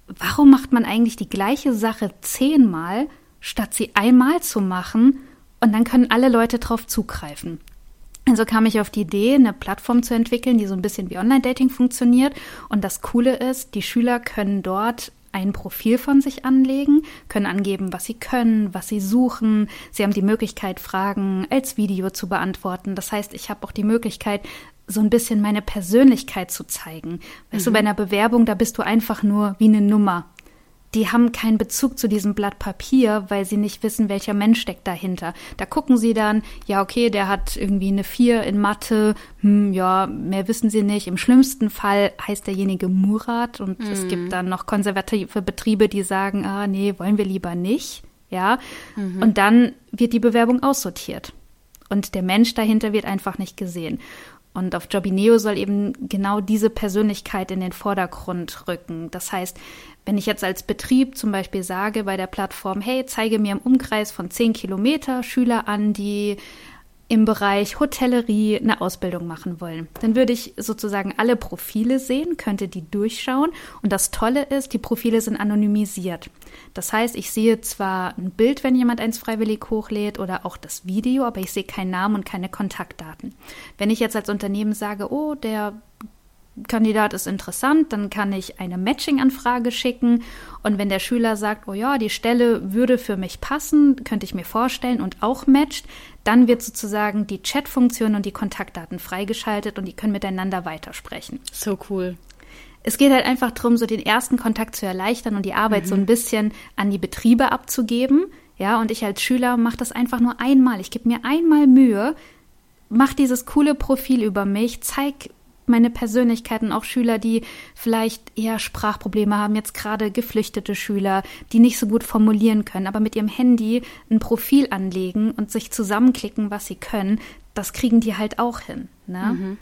warum macht man eigentlich die gleiche Sache zehnmal, statt sie einmal zu machen und dann können alle Leute drauf zugreifen? Also kam ich auf die Idee, eine Plattform zu entwickeln, die so ein bisschen wie Online-Dating funktioniert. Und das Coole ist, die Schüler können dort ein Profil von sich anlegen, können angeben, was sie können, was sie suchen. Sie haben die Möglichkeit, Fragen als Video zu beantworten. Das heißt, ich habe auch die Möglichkeit, so ein bisschen meine Persönlichkeit zu zeigen. Weißt mhm. du, bei einer Bewerbung, da bist du einfach nur wie eine Nummer die haben keinen Bezug zu diesem Blatt Papier, weil sie nicht wissen, welcher Mensch steckt dahinter. Da gucken sie dann, ja, okay, der hat irgendwie eine Vier in Mathe, hm, ja, mehr wissen sie nicht. Im schlimmsten Fall heißt derjenige Murat und mhm. es gibt dann noch konservative Betriebe, die sagen, ah, nee, wollen wir lieber nicht, ja. Mhm. Und dann wird die Bewerbung aussortiert. Und der Mensch dahinter wird einfach nicht gesehen. Und auf Jobineo soll eben genau diese Persönlichkeit in den Vordergrund rücken. Das heißt, wenn ich jetzt als Betrieb zum Beispiel sage bei der Plattform, hey, zeige mir im Umkreis von 10 Kilometer Schüler an, die im Bereich Hotellerie eine Ausbildung machen wollen. Dann würde ich sozusagen alle Profile sehen, könnte die durchschauen. Und das Tolle ist, die Profile sind anonymisiert. Das heißt, ich sehe zwar ein Bild, wenn jemand eins freiwillig hochlädt oder auch das Video, aber ich sehe keinen Namen und keine Kontaktdaten. Wenn ich jetzt als Unternehmen sage, oh, der Kandidat ist interessant, dann kann ich eine Matching-Anfrage schicken. Und wenn der Schüler sagt, oh ja, die Stelle würde für mich passen, könnte ich mir vorstellen und auch matcht, dann wird sozusagen die Chat-Funktion und die Kontaktdaten freigeschaltet und die können miteinander weitersprechen. So cool. Es geht halt einfach darum, so den ersten Kontakt zu erleichtern und die Arbeit mhm. so ein bisschen an die Betriebe abzugeben. Ja, und ich als Schüler mache das einfach nur einmal. Ich gebe mir einmal Mühe, mach dieses coole Profil über mich, zeig meine Persönlichkeiten, auch Schüler, die vielleicht eher Sprachprobleme haben, jetzt gerade geflüchtete Schüler, die nicht so gut formulieren können, aber mit ihrem Handy ein Profil anlegen und sich zusammenklicken, was sie können, das kriegen die halt auch hin. Ne? Mhm.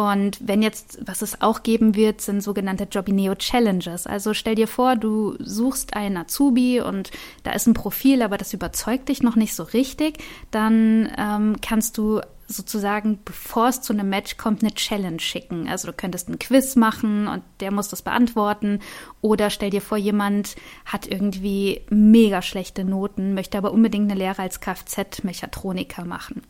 Und wenn jetzt, was es auch geben wird, sind sogenannte Jobineo Challenges. Also stell dir vor, du suchst einen Azubi und da ist ein Profil, aber das überzeugt dich noch nicht so richtig. Dann ähm, kannst du sozusagen, bevor es zu einem Match kommt, eine Challenge schicken. Also du könntest einen Quiz machen und der muss das beantworten. Oder stell dir vor, jemand hat irgendwie mega schlechte Noten, möchte aber unbedingt eine Lehre als Kfz-Mechatroniker machen.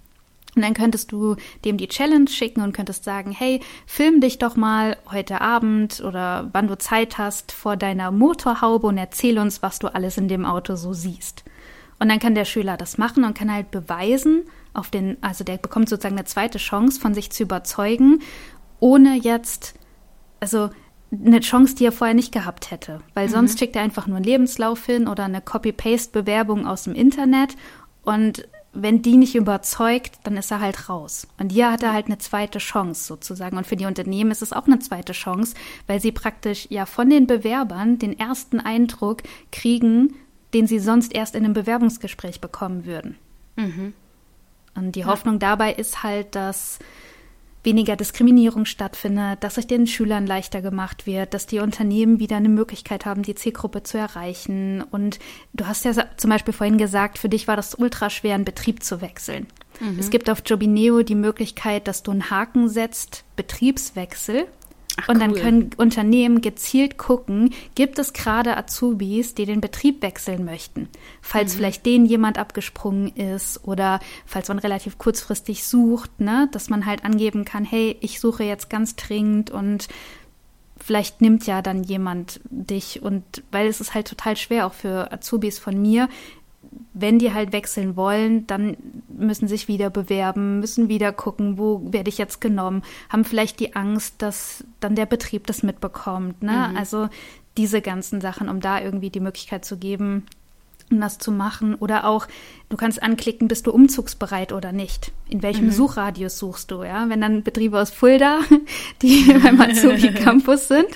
Und dann könntest du dem die Challenge schicken und könntest sagen, hey, film dich doch mal heute Abend oder wann du Zeit hast vor deiner Motorhaube und erzähl uns, was du alles in dem Auto so siehst. Und dann kann der Schüler das machen und kann halt beweisen, auf den, also der bekommt sozusagen eine zweite Chance, von sich zu überzeugen, ohne jetzt, also eine Chance, die er vorher nicht gehabt hätte. Weil mhm. sonst schickt er einfach nur einen Lebenslauf hin oder eine Copy-Paste-Bewerbung aus dem Internet und wenn die nicht überzeugt, dann ist er halt raus. Und hier hat er halt eine zweite Chance sozusagen. Und für die Unternehmen ist es auch eine zweite Chance, weil sie praktisch ja von den Bewerbern den ersten Eindruck kriegen, den sie sonst erst in einem Bewerbungsgespräch bekommen würden. Mhm. Und die Hoffnung dabei ist halt, dass weniger Diskriminierung stattfindet, dass es den Schülern leichter gemacht wird, dass die Unternehmen wieder eine Möglichkeit haben, die Zielgruppe zu erreichen. Und du hast ja zum Beispiel vorhin gesagt, für dich war das ultra schwer, einen Betrieb zu wechseln. Mhm. Es gibt auf Jobineo die Möglichkeit, dass du einen Haken setzt, Betriebswechsel. Ach, und dann cool. können Unternehmen gezielt gucken, gibt es gerade Azubis, die den Betrieb wechseln möchten. Falls mhm. vielleicht denen jemand abgesprungen ist oder falls man relativ kurzfristig sucht, ne, dass man halt angeben kann, hey, ich suche jetzt ganz dringend und vielleicht nimmt ja dann jemand dich und weil es ist halt total schwer auch für Azubis von mir wenn die halt wechseln wollen, dann müssen sich wieder bewerben, müssen wieder gucken, wo werde ich jetzt genommen, haben vielleicht die Angst, dass dann der Betrieb das mitbekommt. Ne? Mhm. Also diese ganzen Sachen, um da irgendwie die Möglichkeit zu geben, um das zu machen. Oder auch, du kannst anklicken, bist du umzugsbereit oder nicht? In welchem mhm. Suchradius suchst du? Ja, wenn dann Betriebe aus Fulda, die beim Azubi Campus sind,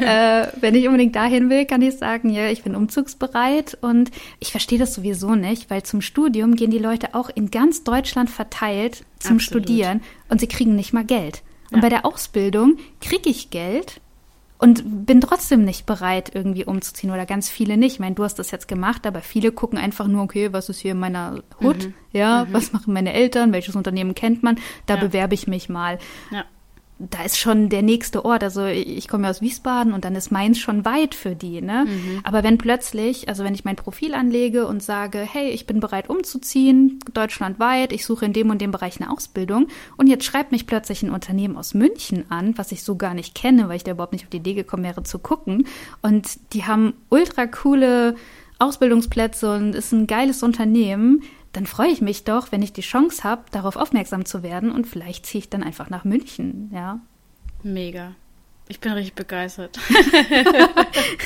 äh, wenn ich unbedingt dahin will, kann ich sagen, ja, ich bin umzugsbereit. Und ich verstehe das sowieso nicht, weil zum Studium gehen die Leute auch in ganz Deutschland verteilt zum Absolut. Studieren und sie kriegen nicht mal Geld. Und bei der Ausbildung kriege ich Geld und bin trotzdem nicht bereit, irgendwie umzuziehen oder ganz viele nicht. Ich meine, du hast das jetzt gemacht, aber viele gucken einfach nur, okay, was ist hier in meiner Hut? Mhm. Ja, mhm. was machen meine Eltern? Welches Unternehmen kennt man? Da ja. bewerbe ich mich mal. Ja da ist schon der nächste Ort. Also ich komme ja aus Wiesbaden und dann ist Mainz schon weit für die. Ne? Mhm. Aber wenn plötzlich, also wenn ich mein Profil anlege und sage, hey, ich bin bereit umzuziehen, deutschlandweit, ich suche in dem und dem Bereich eine Ausbildung und jetzt schreibt mich plötzlich ein Unternehmen aus München an, was ich so gar nicht kenne, weil ich da überhaupt nicht auf die Idee gekommen wäre zu gucken. Und die haben ultra coole Ausbildungsplätze und ist ein geiles Unternehmen dann freue ich mich doch, wenn ich die Chance habe, darauf aufmerksam zu werden und vielleicht ziehe ich dann einfach nach München, ja. Mega. Ich bin richtig begeistert.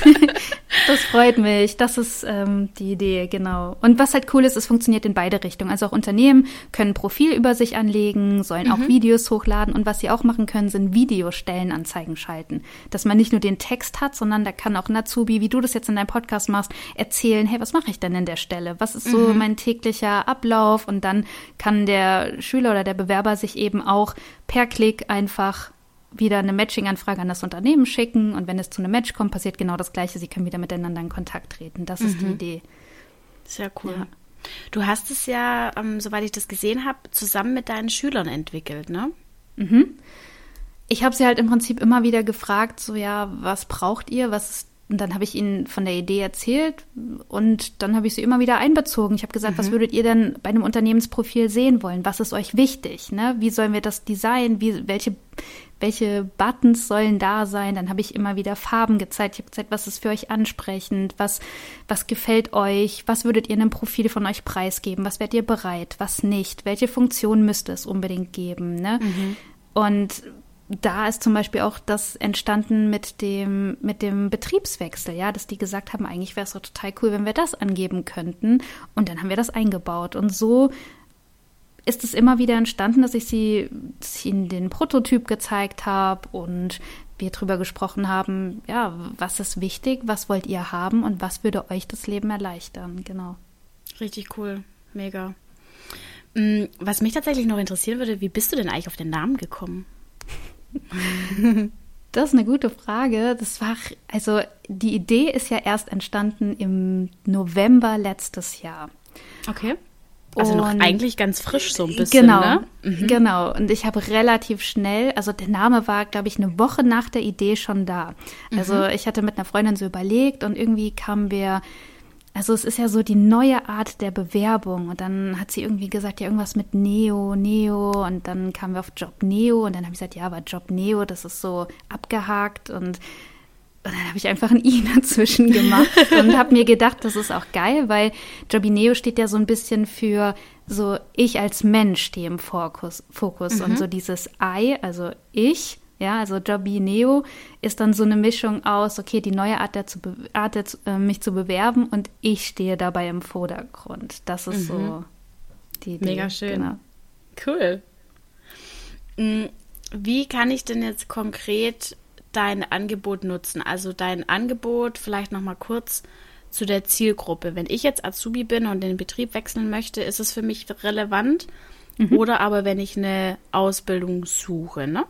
das freut mich. Das ist ähm, die Idee, genau. Und was halt cool ist, es funktioniert in beide Richtungen. Also auch Unternehmen können Profil über sich anlegen, sollen mhm. auch Videos hochladen und was sie auch machen können, sind Videostellenanzeigen schalten. Dass man nicht nur den Text hat, sondern da kann auch Nazubi, wie du das jetzt in deinem Podcast machst, erzählen, hey, was mache ich denn in der Stelle? Was ist so mhm. mein täglicher Ablauf? Und dann kann der Schüler oder der Bewerber sich eben auch per Klick einfach wieder eine Matching-Anfrage an das Unternehmen schicken und wenn es zu einem Match kommt, passiert genau das Gleiche. Sie können wieder miteinander in Kontakt treten. Das mhm. ist die mhm. Idee. Sehr cool. Ja. Du hast es ja, ähm, soweit ich das gesehen habe, zusammen mit deinen Schülern entwickelt, ne? Mhm. Ich habe sie halt im Prinzip immer wieder gefragt, so ja, was braucht ihr? Was ist und dann habe ich ihnen von der Idee erzählt und dann habe ich sie immer wieder einbezogen. Ich habe gesagt, mhm. was würdet ihr denn bei einem Unternehmensprofil sehen wollen? Was ist euch wichtig? Ne? Wie sollen wir das designen? Wie, welche, welche Buttons sollen da sein? Dann habe ich immer wieder Farben gezeigt. Ich habe gezeigt, was ist für euch ansprechend? Was, was gefällt euch? Was würdet ihr in einem Profil von euch preisgeben? Was werdet ihr bereit? Was nicht? Welche Funktion müsste es unbedingt geben? Ne? Mhm. Und da ist zum Beispiel auch das entstanden mit dem, mit dem Betriebswechsel, ja, dass die gesagt haben, eigentlich wäre es doch total cool, wenn wir das angeben könnten. Und dann haben wir das eingebaut. Und so ist es immer wieder entstanden, dass ich sie, dass ich ihnen den Prototyp gezeigt habe und wir darüber gesprochen haben, ja, was ist wichtig, was wollt ihr haben und was würde euch das Leben erleichtern, genau. Richtig cool, mega. Mm, was mich tatsächlich noch interessieren würde, wie bist du denn eigentlich auf den Namen gekommen? Das ist eine gute Frage. Das war, also die Idee ist ja erst entstanden im November letztes Jahr. Okay. Also noch eigentlich ganz frisch so ein bisschen. Genau, ne? mhm. genau. Und ich habe relativ schnell, also der Name war, glaube ich, eine Woche nach der Idee schon da. Also mhm. ich hatte mit einer Freundin so überlegt und irgendwie kamen wir also es ist ja so die neue Art der Bewerbung. Und dann hat sie irgendwie gesagt, ja, irgendwas mit Neo, Neo. Und dann kamen wir auf Job Neo. Und dann habe ich gesagt, ja, aber Job Neo, das ist so abgehakt. Und, und dann habe ich einfach ein I dazwischen gemacht und habe mir gedacht, das ist auch geil, weil Jobby Neo steht ja so ein bisschen für so ich als Mensch stehe im Fokus. Fokus. Mhm. Und so dieses I, also ich ja, also Jobby Neo ist dann so eine Mischung aus, okay, die neue Art, der zu Art der, äh, mich zu bewerben und ich stehe dabei im Vordergrund. Das ist mhm. so die Idee. Mega schön. Genau. Cool. Mm, wie kann ich denn jetzt konkret dein Angebot nutzen? Also dein Angebot vielleicht noch mal kurz zu der Zielgruppe. Wenn ich jetzt Azubi bin und den Betrieb wechseln möchte, ist es für mich relevant. Mhm. Oder aber wenn ich eine Ausbildung suche, ne?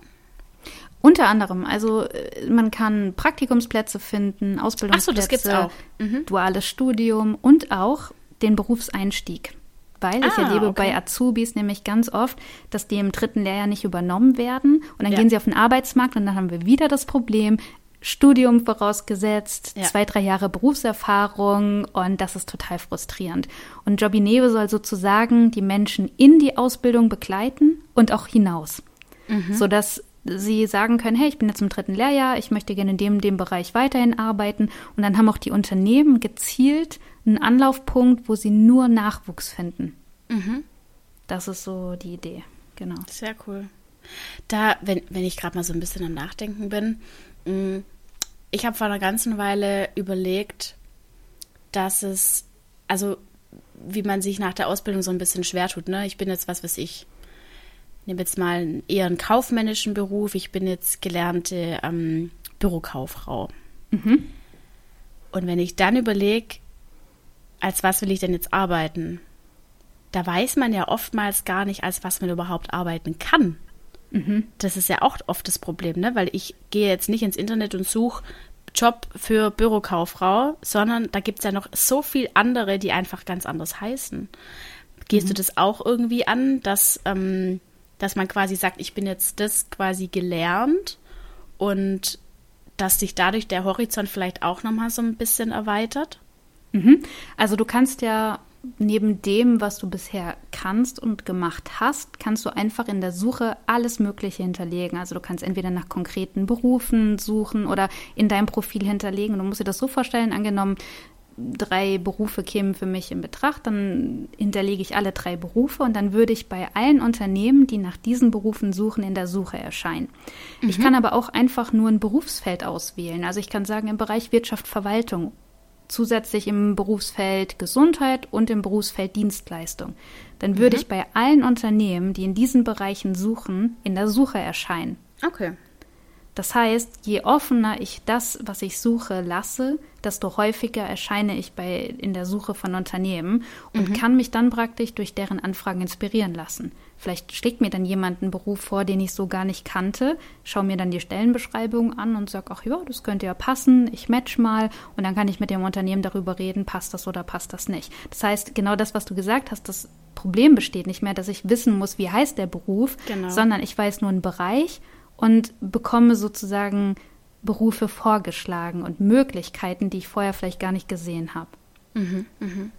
Unter anderem, also äh, man kann Praktikumsplätze finden, Ausbildungsplätze, so, mhm. duales Studium und auch den Berufseinstieg. Weil ah, ich erlebe okay. bei Azubis nämlich ganz oft, dass die im dritten Lehrjahr nicht übernommen werden und dann ja. gehen sie auf den Arbeitsmarkt und dann haben wir wieder das Problem, Studium vorausgesetzt, ja. zwei, drei Jahre Berufserfahrung und das ist total frustrierend. Und Jobineo soll sozusagen die Menschen in die Ausbildung begleiten und auch hinaus, mhm. sodass sie sagen können, hey, ich bin jetzt im dritten Lehrjahr, ich möchte gerne in dem, dem Bereich weiterhin arbeiten. Und dann haben auch die Unternehmen gezielt einen Anlaufpunkt, wo sie nur Nachwuchs finden. Mhm. Das ist so die Idee, genau. Sehr cool. Da, wenn, wenn ich gerade mal so ein bisschen am Nachdenken bin, mm, ich habe vor einer ganzen Weile überlegt, dass es, also wie man sich nach der Ausbildung so ein bisschen schwer tut. Ne? Ich bin jetzt, was weiß ich, nehme jetzt mal eher einen kaufmännischen Beruf. Ich bin jetzt gelernte ähm, Bürokauffrau. Mhm. Und wenn ich dann überlege, als was will ich denn jetzt arbeiten? Da weiß man ja oftmals gar nicht, als was man überhaupt arbeiten kann. Mhm. Das ist ja auch oft das Problem, ne? Weil ich gehe jetzt nicht ins Internet und suche Job für Bürokauffrau, sondern da gibt es ja noch so viel andere, die einfach ganz anders heißen. Gehst mhm. du das auch irgendwie an, dass, ähm, dass man quasi sagt, ich bin jetzt das quasi gelernt und dass sich dadurch der Horizont vielleicht auch nochmal so ein bisschen erweitert? Mhm. Also du kannst ja neben dem, was du bisher kannst und gemacht hast, kannst du einfach in der Suche alles Mögliche hinterlegen. Also du kannst entweder nach konkreten Berufen suchen oder in deinem Profil hinterlegen. Du musst dir das so vorstellen, angenommen, drei Berufe kämen für mich in Betracht, dann hinterlege ich alle drei Berufe und dann würde ich bei allen Unternehmen, die nach diesen Berufen suchen, in der Suche erscheinen. Mhm. Ich kann aber auch einfach nur ein Berufsfeld auswählen. Also ich kann sagen, im Bereich Wirtschaft, Verwaltung zusätzlich im Berufsfeld Gesundheit und im Berufsfeld Dienstleistung. Dann würde mhm. ich bei allen Unternehmen, die in diesen Bereichen suchen, in der Suche erscheinen. Okay. Das heißt, je offener ich das, was ich suche, lasse, desto häufiger erscheine ich bei, in der Suche von Unternehmen und mhm. kann mich dann praktisch durch deren Anfragen inspirieren lassen. Vielleicht schlägt mir dann jemand einen Beruf vor, den ich so gar nicht kannte, schaue mir dann die Stellenbeschreibung an und sage, ach ja, das könnte ja passen, ich match mal und dann kann ich mit dem Unternehmen darüber reden, passt das oder passt das nicht. Das heißt, genau das, was du gesagt hast, das Problem besteht nicht mehr, dass ich wissen muss, wie heißt der Beruf, genau. sondern ich weiß nur einen Bereich und bekomme sozusagen Berufe vorgeschlagen und Möglichkeiten, die ich vorher vielleicht gar nicht gesehen habe. Mhm, mhm.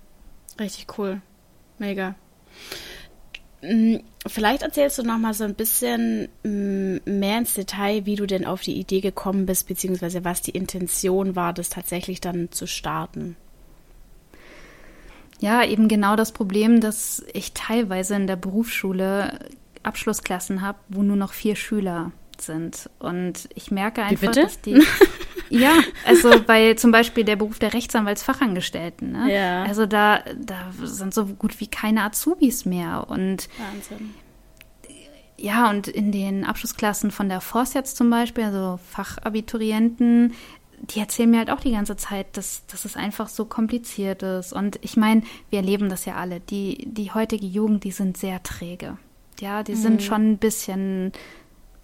Richtig cool. Mega. Mm, vielleicht erzählst du noch mal so ein bisschen mm, mehr ins Detail, wie du denn auf die Idee gekommen bist, beziehungsweise was die Intention war, das tatsächlich dann zu starten. Ja, eben genau das Problem, dass ich teilweise in der Berufsschule Abschlussklassen habe, wo nur noch vier Schüler sind. Und ich merke einfach, dass die. ja, also bei zum Beispiel der Beruf der Rechtsanwaltsfachangestellten. Ne? Ja. Also da, da sind so gut wie keine Azubis mehr. Und Wahnsinn. Ja, und in den Abschlussklassen von der Forst jetzt zum Beispiel, also Fachabiturienten, die erzählen mir halt auch die ganze Zeit, dass, dass es einfach so kompliziert ist. Und ich meine, wir erleben das ja alle. Die, die heutige Jugend, die sind sehr träge. Ja, die mhm. sind schon ein bisschen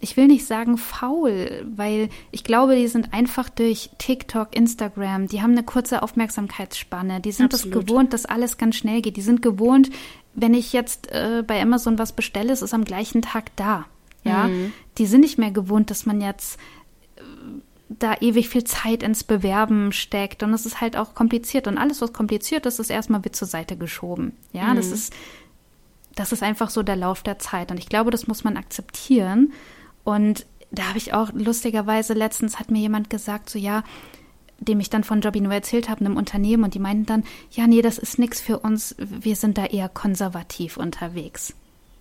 ich will nicht sagen faul, weil ich glaube, die sind einfach durch TikTok, Instagram, die haben eine kurze Aufmerksamkeitsspanne, die sind es gewohnt, dass alles ganz schnell geht. Die sind gewohnt, wenn ich jetzt äh, bei Amazon was bestelle, es ist am gleichen Tag da. Ja, mhm. die sind nicht mehr gewohnt, dass man jetzt äh, da ewig viel Zeit ins Bewerben steckt und es ist halt auch kompliziert und alles, was kompliziert ist, ist erstmal wird zur Seite geschoben. Ja, mhm. das ist das ist einfach so der Lauf der Zeit und ich glaube, das muss man akzeptieren und da habe ich auch lustigerweise letztens hat mir jemand gesagt, so ja, dem ich dann von Jobby nur erzählt habe, einem Unternehmen, und die meinten dann, ja, nee, das ist nichts für uns, wir sind da eher konservativ unterwegs.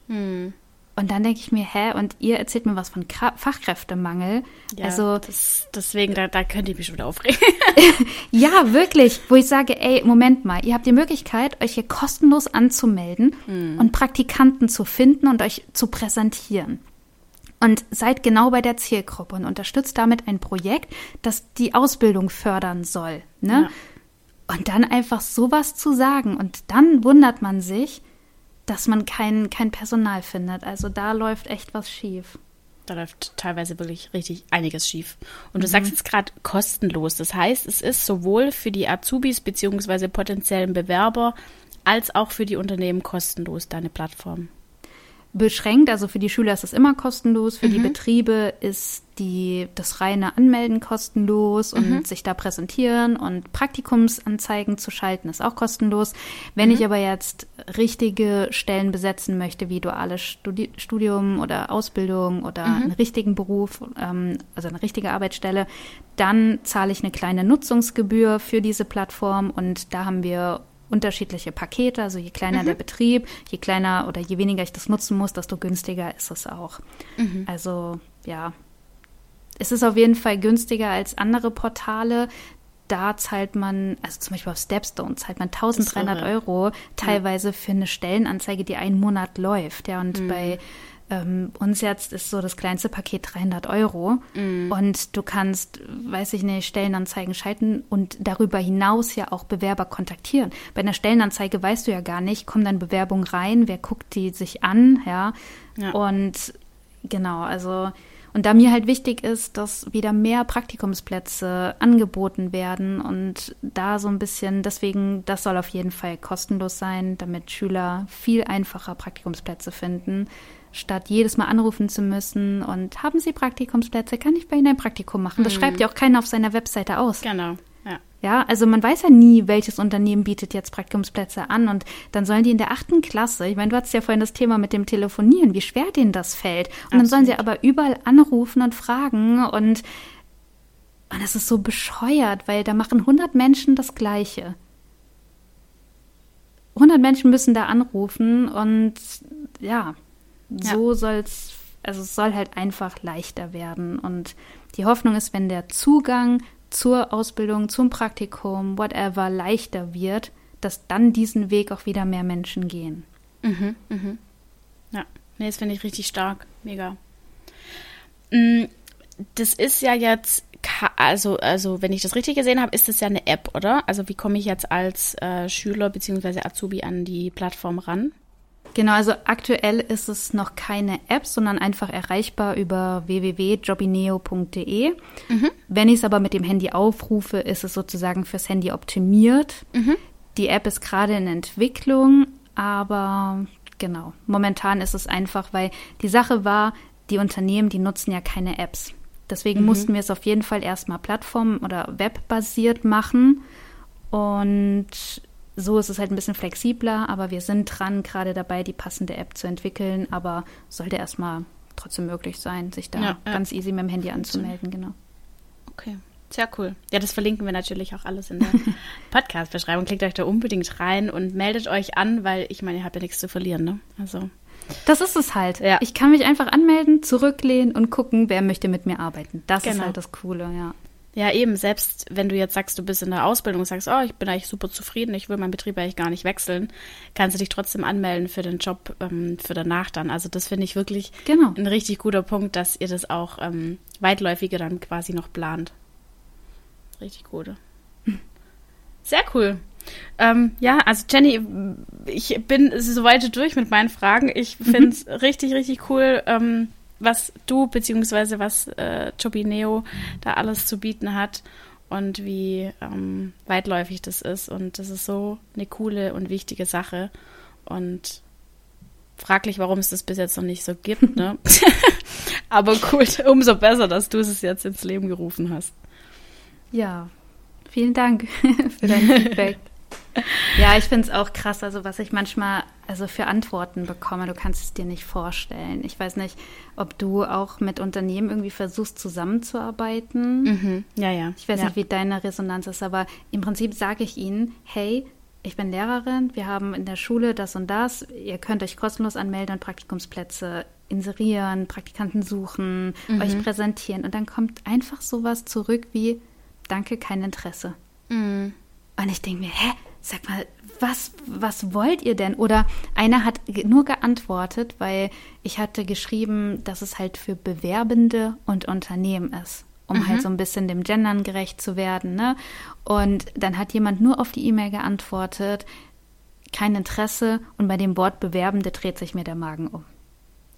Hm. Und dann denke ich mir, hä, und ihr erzählt mir was von Kra Fachkräftemangel. Ja, also das, deswegen, da, da könnt ihr mich schon wieder aufregen. ja, wirklich, wo ich sage, ey, Moment mal, ihr habt die Möglichkeit, euch hier kostenlos anzumelden hm. und Praktikanten zu finden und euch zu präsentieren und seid genau bei der Zielgruppe und unterstützt damit ein Projekt, das die Ausbildung fördern soll. Ne? Ja. Und dann einfach sowas zu sagen und dann wundert man sich, dass man kein, kein Personal findet. Also da läuft echt was schief. Da läuft teilweise wirklich richtig einiges schief. Und du mhm. sagst jetzt gerade kostenlos. Das heißt, es ist sowohl für die Azubis bzw. potenziellen Bewerber als auch für die Unternehmen kostenlos, deine Plattform beschränkt. Also für die Schüler ist es immer kostenlos, für mhm. die Betriebe ist die, das reine Anmelden kostenlos und mhm. sich da präsentieren und Praktikumsanzeigen zu schalten ist auch kostenlos. Wenn mhm. ich aber jetzt richtige Stellen besetzen möchte, wie duales Studi Studium oder Ausbildung oder mhm. einen richtigen Beruf, ähm, also eine richtige Arbeitsstelle, dann zahle ich eine kleine Nutzungsgebühr für diese Plattform und da haben wir unterschiedliche Pakete. Also je kleiner mhm. der Betrieb, je kleiner oder je weniger ich das nutzen muss, desto günstiger ist es auch. Mhm. Also ja, es ist auf jeden Fall günstiger als andere Portale. Da zahlt man, also zum Beispiel auf Stepstone zahlt man 1300 so, Euro teilweise ja. für eine Stellenanzeige, die einen Monat läuft. Ja, und mhm. bei ähm, uns jetzt ist so das kleinste Paket 300 Euro mm. und du kannst, weiß ich nicht, Stellenanzeigen schalten und darüber hinaus ja auch Bewerber kontaktieren. Bei einer Stellenanzeige weißt du ja gar nicht, kommen dann Bewerbungen rein, wer guckt die sich an, ja, ja. und Genau, also und da mir halt wichtig ist, dass wieder mehr Praktikumsplätze angeboten werden und da so ein bisschen, deswegen, das soll auf jeden Fall kostenlos sein, damit Schüler viel einfacher Praktikumsplätze finden, statt jedes Mal anrufen zu müssen und haben Sie Praktikumsplätze, kann ich bei Ihnen ein Praktikum machen? Das mhm. schreibt ja auch keiner auf seiner Webseite aus. Genau. Ja, also man weiß ja nie, welches Unternehmen bietet jetzt Praktikumsplätze an und dann sollen die in der achten Klasse, ich meine, du hattest ja vorhin das Thema mit dem Telefonieren, wie schwer denen das fällt. Und Absolut. dann sollen sie aber überall anrufen und fragen und, und das ist so bescheuert, weil da machen 100 Menschen das Gleiche. 100 Menschen müssen da anrufen und ja, so ja. soll's, also es soll halt einfach leichter werden und die Hoffnung ist, wenn der Zugang zur Ausbildung, zum Praktikum, whatever, leichter wird, dass dann diesen Weg auch wieder mehr Menschen gehen. Mhm, mhm. Ja, nee, das finde ich richtig stark. Mega. Mm, das ist ja jetzt, also, also wenn ich das richtig gesehen habe, ist das ja eine App, oder? Also wie komme ich jetzt als äh, Schüler bzw. Azubi an die Plattform ran? Genau, also aktuell ist es noch keine App, sondern einfach erreichbar über www.jobineo.de. Mhm. Wenn ich es aber mit dem Handy aufrufe, ist es sozusagen fürs Handy optimiert. Mhm. Die App ist gerade in Entwicklung, aber genau, momentan ist es einfach, weil die Sache war, die Unternehmen, die nutzen ja keine Apps. Deswegen mhm. mussten wir es auf jeden Fall erstmal plattform- oder webbasiert machen. Und so ist es halt ein bisschen flexibler, aber wir sind dran, gerade dabei, die passende App zu entwickeln. Aber sollte erstmal trotzdem möglich sein, sich da ja, ja. ganz easy mit dem Handy anzumelden, genau. Okay. Sehr cool. Ja, das verlinken wir natürlich auch alles in der Podcast-Beschreibung. Klickt euch da unbedingt rein und meldet euch an, weil ich meine, ihr habt ja nichts zu verlieren, ne? Also. Das ist es halt. Ja. Ich kann mich einfach anmelden, zurücklehnen und gucken, wer möchte mit mir arbeiten. Das genau. ist halt das Coole, ja. Ja, eben, selbst wenn du jetzt sagst, du bist in der Ausbildung und sagst, oh, ich bin eigentlich super zufrieden, ich will meinen Betrieb eigentlich gar nicht wechseln, kannst du dich trotzdem anmelden für den Job ähm, für danach dann. Also das finde ich wirklich genau. ein richtig guter Punkt, dass ihr das auch ähm, weitläufiger dann quasi noch plant. Richtig gut. Sehr cool. Ähm, ja, also Jenny, ich bin soweit durch mit meinen Fragen. Ich finde es mhm. richtig, richtig cool. Ähm, was du beziehungsweise was äh, Neo da alles zu bieten hat und wie ähm, weitläufig das ist. Und das ist so eine coole und wichtige Sache. Und fraglich, warum es das bis jetzt noch nicht so gibt, ne? Aber cool, umso besser, dass du es jetzt ins Leben gerufen hast. Ja, vielen Dank für dein Feedback. Ja, ich finde es auch krass, also was ich manchmal also für Antworten bekomme, du kannst es dir nicht vorstellen. Ich weiß nicht, ob du auch mit Unternehmen irgendwie versuchst zusammenzuarbeiten. Mhm. Ja, ja. Ich weiß ja. nicht, wie deine Resonanz ist, aber im Prinzip sage ich ihnen, hey, ich bin Lehrerin, wir haben in der Schule das und das, ihr könnt euch kostenlos anmelden und Praktikumsplätze inserieren, Praktikanten suchen, mhm. euch präsentieren und dann kommt einfach sowas zurück wie, danke, kein Interesse. Mhm. Und ich denke mir, hä, sag mal, was, was wollt ihr denn? Oder einer hat nur geantwortet, weil ich hatte geschrieben, dass es halt für Bewerbende und Unternehmen ist, um mhm. halt so ein bisschen dem Gendern gerecht zu werden. Ne? Und dann hat jemand nur auf die E-Mail geantwortet, kein Interesse und bei dem Wort Bewerbende dreht sich mir der Magen um.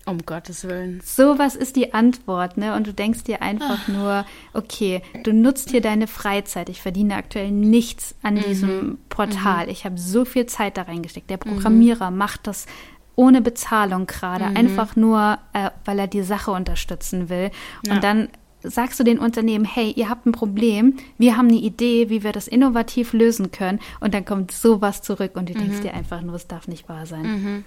Um Gottes Willen. Sowas ist die Antwort, ne? Und du denkst dir einfach Ach. nur, okay, du nutzt hier deine Freizeit. Ich verdiene aktuell nichts an mhm. diesem Portal. Mhm. Ich habe so viel Zeit da reingesteckt. Der Programmierer mhm. macht das ohne Bezahlung gerade, mhm. einfach nur, äh, weil er die Sache unterstützen will. Ja. Und dann sagst du den Unternehmen, hey, ihr habt ein Problem, wir haben eine Idee, wie wir das innovativ lösen können. Und dann kommt sowas zurück und du denkst mhm. dir einfach nur, es darf nicht wahr sein.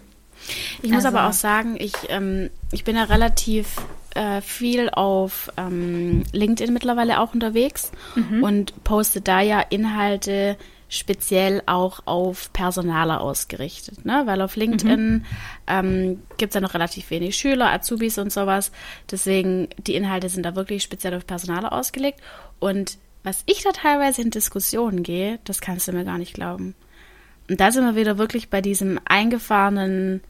Ich muss also, aber auch sagen, ich, ähm, ich bin ja relativ äh, viel auf ähm, LinkedIn mittlerweile auch unterwegs mhm. und poste da ja Inhalte speziell auch auf Personaler ausgerichtet, ne? weil auf LinkedIn mhm. ähm, gibt es ja noch relativ wenig Schüler, Azubis und sowas. Deswegen, die Inhalte sind da wirklich speziell auf Personaler ausgelegt. Und was ich da teilweise in Diskussionen gehe, das kannst du mir gar nicht glauben. Und da sind wir wieder wirklich bei diesem eingefahrenen,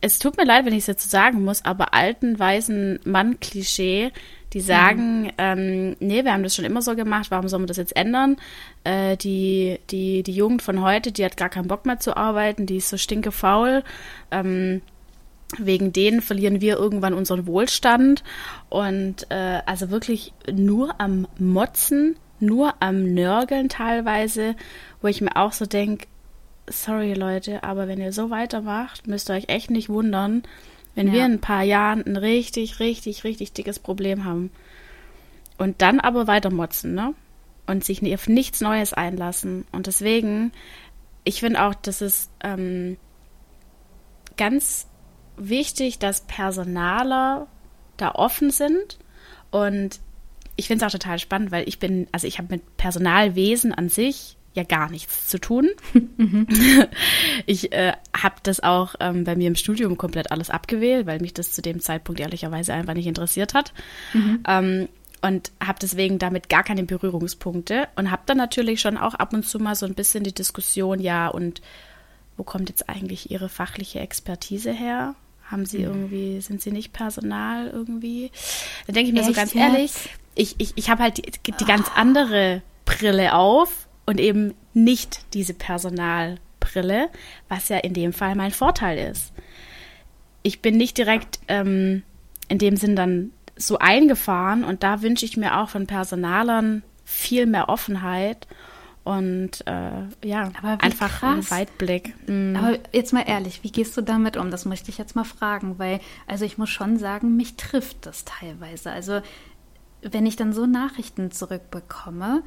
es tut mir leid, wenn ich es jetzt so sagen muss, aber alten, weißen Mann-Klischee, die sagen, mhm. ähm, nee, wir haben das schon immer so gemacht, warum sollen wir das jetzt ändern? Äh, die, die, die Jugend von heute, die hat gar keinen Bock mehr zu arbeiten, die ist so stinkefaul. Ähm, wegen denen verlieren wir irgendwann unseren Wohlstand. Und äh, also wirklich nur am Motzen, nur am Nörgeln teilweise, wo ich mir auch so denke, sorry Leute, aber wenn ihr so weitermacht, müsst ihr euch echt nicht wundern, wenn ja. wir in ein paar Jahren ein richtig, richtig, richtig dickes Problem haben. Und dann aber weiter motzen, ne? Und sich auf nichts Neues einlassen. Und deswegen, ich finde auch, das ist ähm, ganz wichtig, dass Personaler da offen sind. Und ich finde es auch total spannend, weil ich bin, also ich habe mit Personalwesen an sich ja gar nichts zu tun. Mhm. ich äh, habe das auch ähm, bei mir im Studium komplett alles abgewählt, weil mich das zu dem Zeitpunkt ehrlicherweise einfach nicht interessiert hat. Mhm. Ähm, und habe deswegen damit gar keine Berührungspunkte und habe dann natürlich schon auch ab und zu mal so ein bisschen die Diskussion, ja, und wo kommt jetzt eigentlich Ihre fachliche Expertise her? Haben Sie mhm. irgendwie, sind Sie nicht Personal irgendwie? Da denke ich mir Echt so ganz jetzt? ehrlich, ich, ich, ich habe halt die, die ganz andere Brille auf und eben nicht diese Personalbrille, was ja in dem Fall mein Vorteil ist. Ich bin nicht direkt ähm, in dem Sinn dann so eingefahren und da wünsche ich mir auch von Personalern viel mehr Offenheit und äh, ja, einfach krass. einen Weitblick. Mhm. Aber jetzt mal ehrlich, wie gehst du damit um? Das möchte ich jetzt mal fragen, weil, also ich muss schon sagen, mich trifft das teilweise. Also wenn ich dann so Nachrichten zurückbekomme,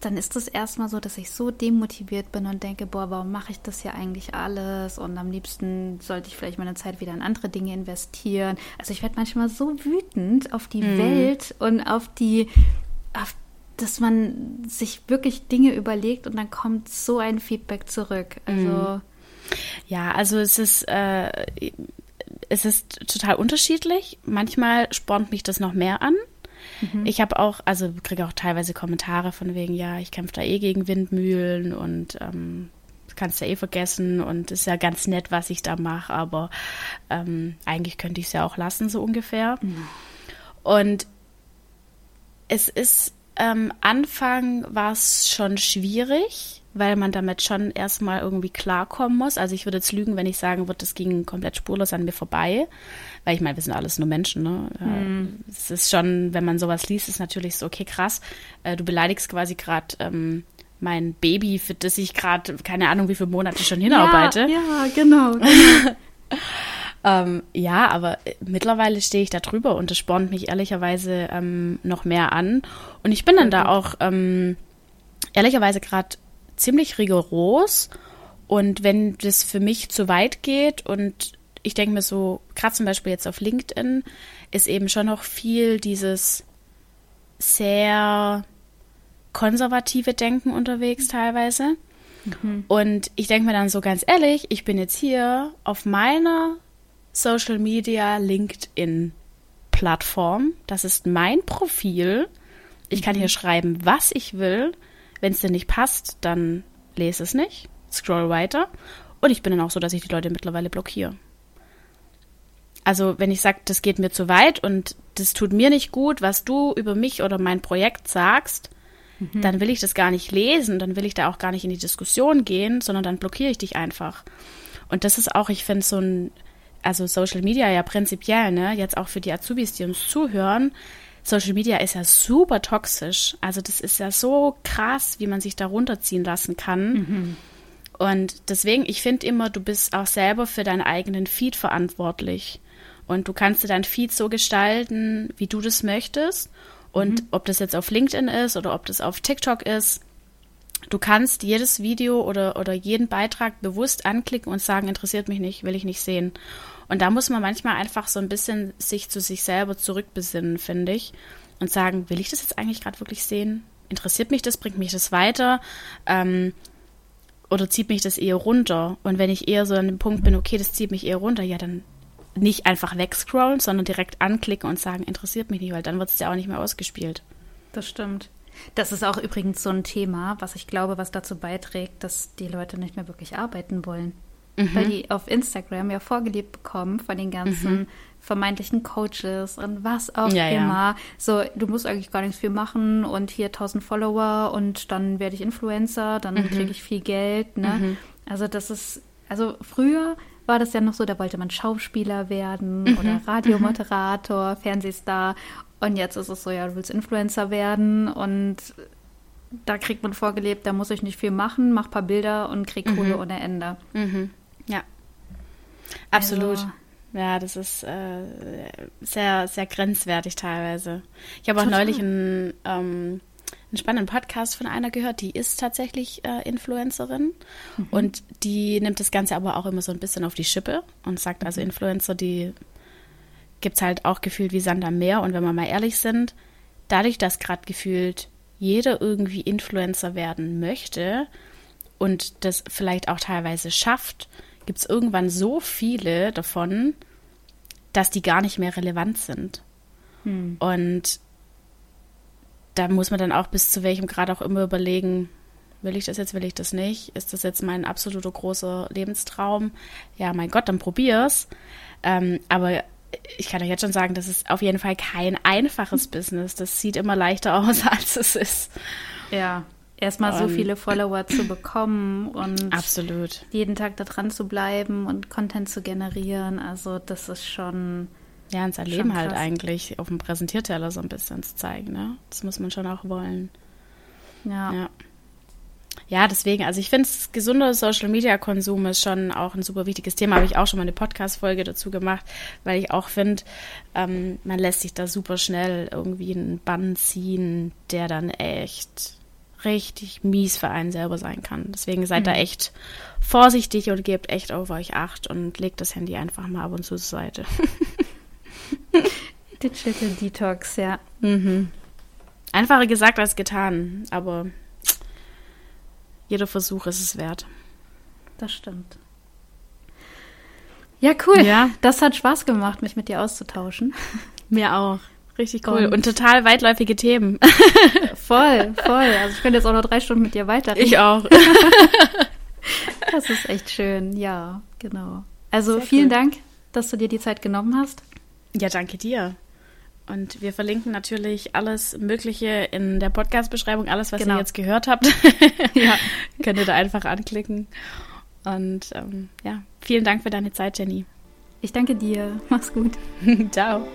dann ist es erstmal so, dass ich so demotiviert bin und denke, boah, warum mache ich das hier eigentlich alles? Und am liebsten sollte ich vielleicht meine Zeit wieder in andere Dinge investieren. Also ich werde manchmal so wütend auf die mhm. Welt und auf die, auf dass man sich wirklich Dinge überlegt und dann kommt so ein Feedback zurück. Also mhm. ja, also es ist äh, es ist total unterschiedlich. Manchmal spornt mich das noch mehr an. Mhm. Ich habe auch, also kriege auch teilweise Kommentare von wegen, ja, ich kämpfe da eh gegen Windmühlen und ähm, kannst du eh vergessen und ist ja ganz nett, was ich da mache, aber ähm, eigentlich könnte ich es ja auch lassen, so ungefähr. Mhm. Und es ist ähm, Anfang war es schon schwierig, weil man damit schon erstmal irgendwie klarkommen muss. Also ich würde jetzt lügen, wenn ich sagen würde, das ging komplett spurlos an mir vorbei. Weil ich meine, wir sind alles nur Menschen, ne? Mhm. Es ist schon, wenn man sowas liest, ist natürlich so, okay, krass, äh, du beleidigst quasi gerade ähm, mein Baby, für das ich gerade, keine Ahnung, wie viele Monate schon hinarbeite. Ja, ja genau. genau. Ähm, ja, aber äh, mittlerweile stehe ich da drüber und das spornt mich ehrlicherweise ähm, noch mehr an. Und ich bin dann da auch ähm, ehrlicherweise gerade ziemlich rigoros. Und wenn das für mich zu weit geht und ich denke mir so, gerade zum Beispiel jetzt auf LinkedIn, ist eben schon noch viel dieses sehr konservative Denken unterwegs teilweise. Mhm. Und ich denke mir dann so ganz ehrlich, ich bin jetzt hier auf meiner Social Media LinkedIn Plattform. Das ist mein Profil. Ich kann hier mhm. schreiben, was ich will. Wenn es dir nicht passt, dann lese es nicht. Scroll weiter. Und ich bin dann auch so, dass ich die Leute mittlerweile blockiere. Also wenn ich sage, das geht mir zu weit und das tut mir nicht gut, was du über mich oder mein Projekt sagst, mhm. dann will ich das gar nicht lesen, dann will ich da auch gar nicht in die Diskussion gehen, sondern dann blockiere ich dich einfach. Und das ist auch, ich finde, so ein also Social Media ja prinzipiell, ne, jetzt auch für die Azubis, die uns zuhören, Social Media ist ja super toxisch. Also das ist ja so krass, wie man sich da runterziehen lassen kann. Mhm. Und deswegen, ich finde immer, du bist auch selber für deinen eigenen Feed verantwortlich. Und du kannst dir dein Feed so gestalten, wie du das möchtest. Und mhm. ob das jetzt auf LinkedIn ist oder ob das auf TikTok ist, du kannst jedes Video oder, oder jeden Beitrag bewusst anklicken und sagen, interessiert mich nicht, will ich nicht sehen. Und da muss man manchmal einfach so ein bisschen sich zu sich selber zurückbesinnen, finde ich. Und sagen, will ich das jetzt eigentlich gerade wirklich sehen? Interessiert mich das? Bringt mich das weiter? Ähm, oder zieht mich das eher runter? Und wenn ich eher so an dem Punkt bin, okay, das zieht mich eher runter, ja, dann nicht einfach wegscrollen, sondern direkt anklicken und sagen, interessiert mich nicht, weil dann wird es ja auch nicht mehr ausgespielt. Das stimmt. Das ist auch übrigens so ein Thema, was ich glaube, was dazu beiträgt, dass die Leute nicht mehr wirklich arbeiten wollen. Mhm. Weil die auf Instagram ja vorgelebt bekommen von den ganzen mhm. vermeintlichen Coaches und was auch ja, immer. Ja. So, du musst eigentlich gar nichts viel machen und hier 1000 Follower und dann werde ich Influencer, dann mhm. kriege ich viel Geld. Ne? Mhm. Also das ist, also früher war das ja noch so, da wollte man Schauspieler werden mhm. oder Radiomoderator, mhm. Fernsehstar. Und jetzt ist es so, ja, du willst Influencer werden und da kriegt man vorgelebt, da muss ich nicht viel machen, mach ein paar Bilder und krieg Kohle mhm. ohne Ende. Mhm. Ja. Absolut. Also, ja, das ist äh, sehr, sehr grenzwertig teilweise. Ich habe auch total. neulich einen, ähm, einen spannenden Podcast von einer gehört, die ist tatsächlich äh, Influencerin mhm. und die nimmt das Ganze aber auch immer so ein bisschen auf die Schippe und sagt, also mhm. Influencer, die gibt es halt auch gefühlt wie Sand am Meer und wenn wir mal ehrlich sind, dadurch, dass gerade gefühlt jeder irgendwie Influencer werden möchte und das vielleicht auch teilweise schafft, gibt es irgendwann so viele davon, dass die gar nicht mehr relevant sind. Hm. Und da muss man dann auch bis zu welchem Grad auch immer überlegen, will ich das jetzt, will ich das nicht? Ist das jetzt mein absoluter großer Lebenstraum? Ja, mein Gott, dann probier's. Ähm, aber ich kann euch jetzt schon sagen, das ist auf jeden Fall kein einfaches Business. Das sieht immer leichter aus, als es ist. Ja, erstmal so viele Follower zu bekommen und absolut jeden Tag da dran zu bleiben und Content zu generieren. Also das ist schon ja, unser Leben halt eigentlich auf dem Präsentierteller so ein bisschen zu zeigen. Ne? Das muss man schon auch wollen. Ja. ja ja, deswegen, also ich finde, gesunder Social Media Konsum ist schon auch ein super wichtiges Thema. Habe ich auch schon mal eine Podcast-Folge dazu gemacht, weil ich auch finde, ähm, man lässt sich da super schnell irgendwie einen Bann ziehen, der dann echt richtig mies für einen selber sein kann. Deswegen seid mhm. da echt vorsichtig und gebt echt auf euch Acht und legt das Handy einfach mal ab und zu zur Seite. Digital Detox, ja. Mhm. Einfacher gesagt als getan, aber jeder Versuch ist es wert. Das stimmt. Ja, cool. Ja. Das hat Spaß gemacht, mich mit dir auszutauschen. Mir auch. Richtig cool. Und, und total weitläufige Themen. voll, voll. Also ich könnte jetzt auch noch drei Stunden mit dir weiterreden. Ich auch. das ist echt schön. Ja, genau. Also Sehr vielen cool. Dank, dass du dir die Zeit genommen hast. Ja, danke dir. Und wir verlinken natürlich alles Mögliche in der Podcast-Beschreibung, alles, was genau. ihr jetzt gehört habt. ja. Könnt ihr da einfach anklicken. Und ähm, ja, vielen Dank für deine Zeit, Jenny. Ich danke dir. Mach's gut. Ciao.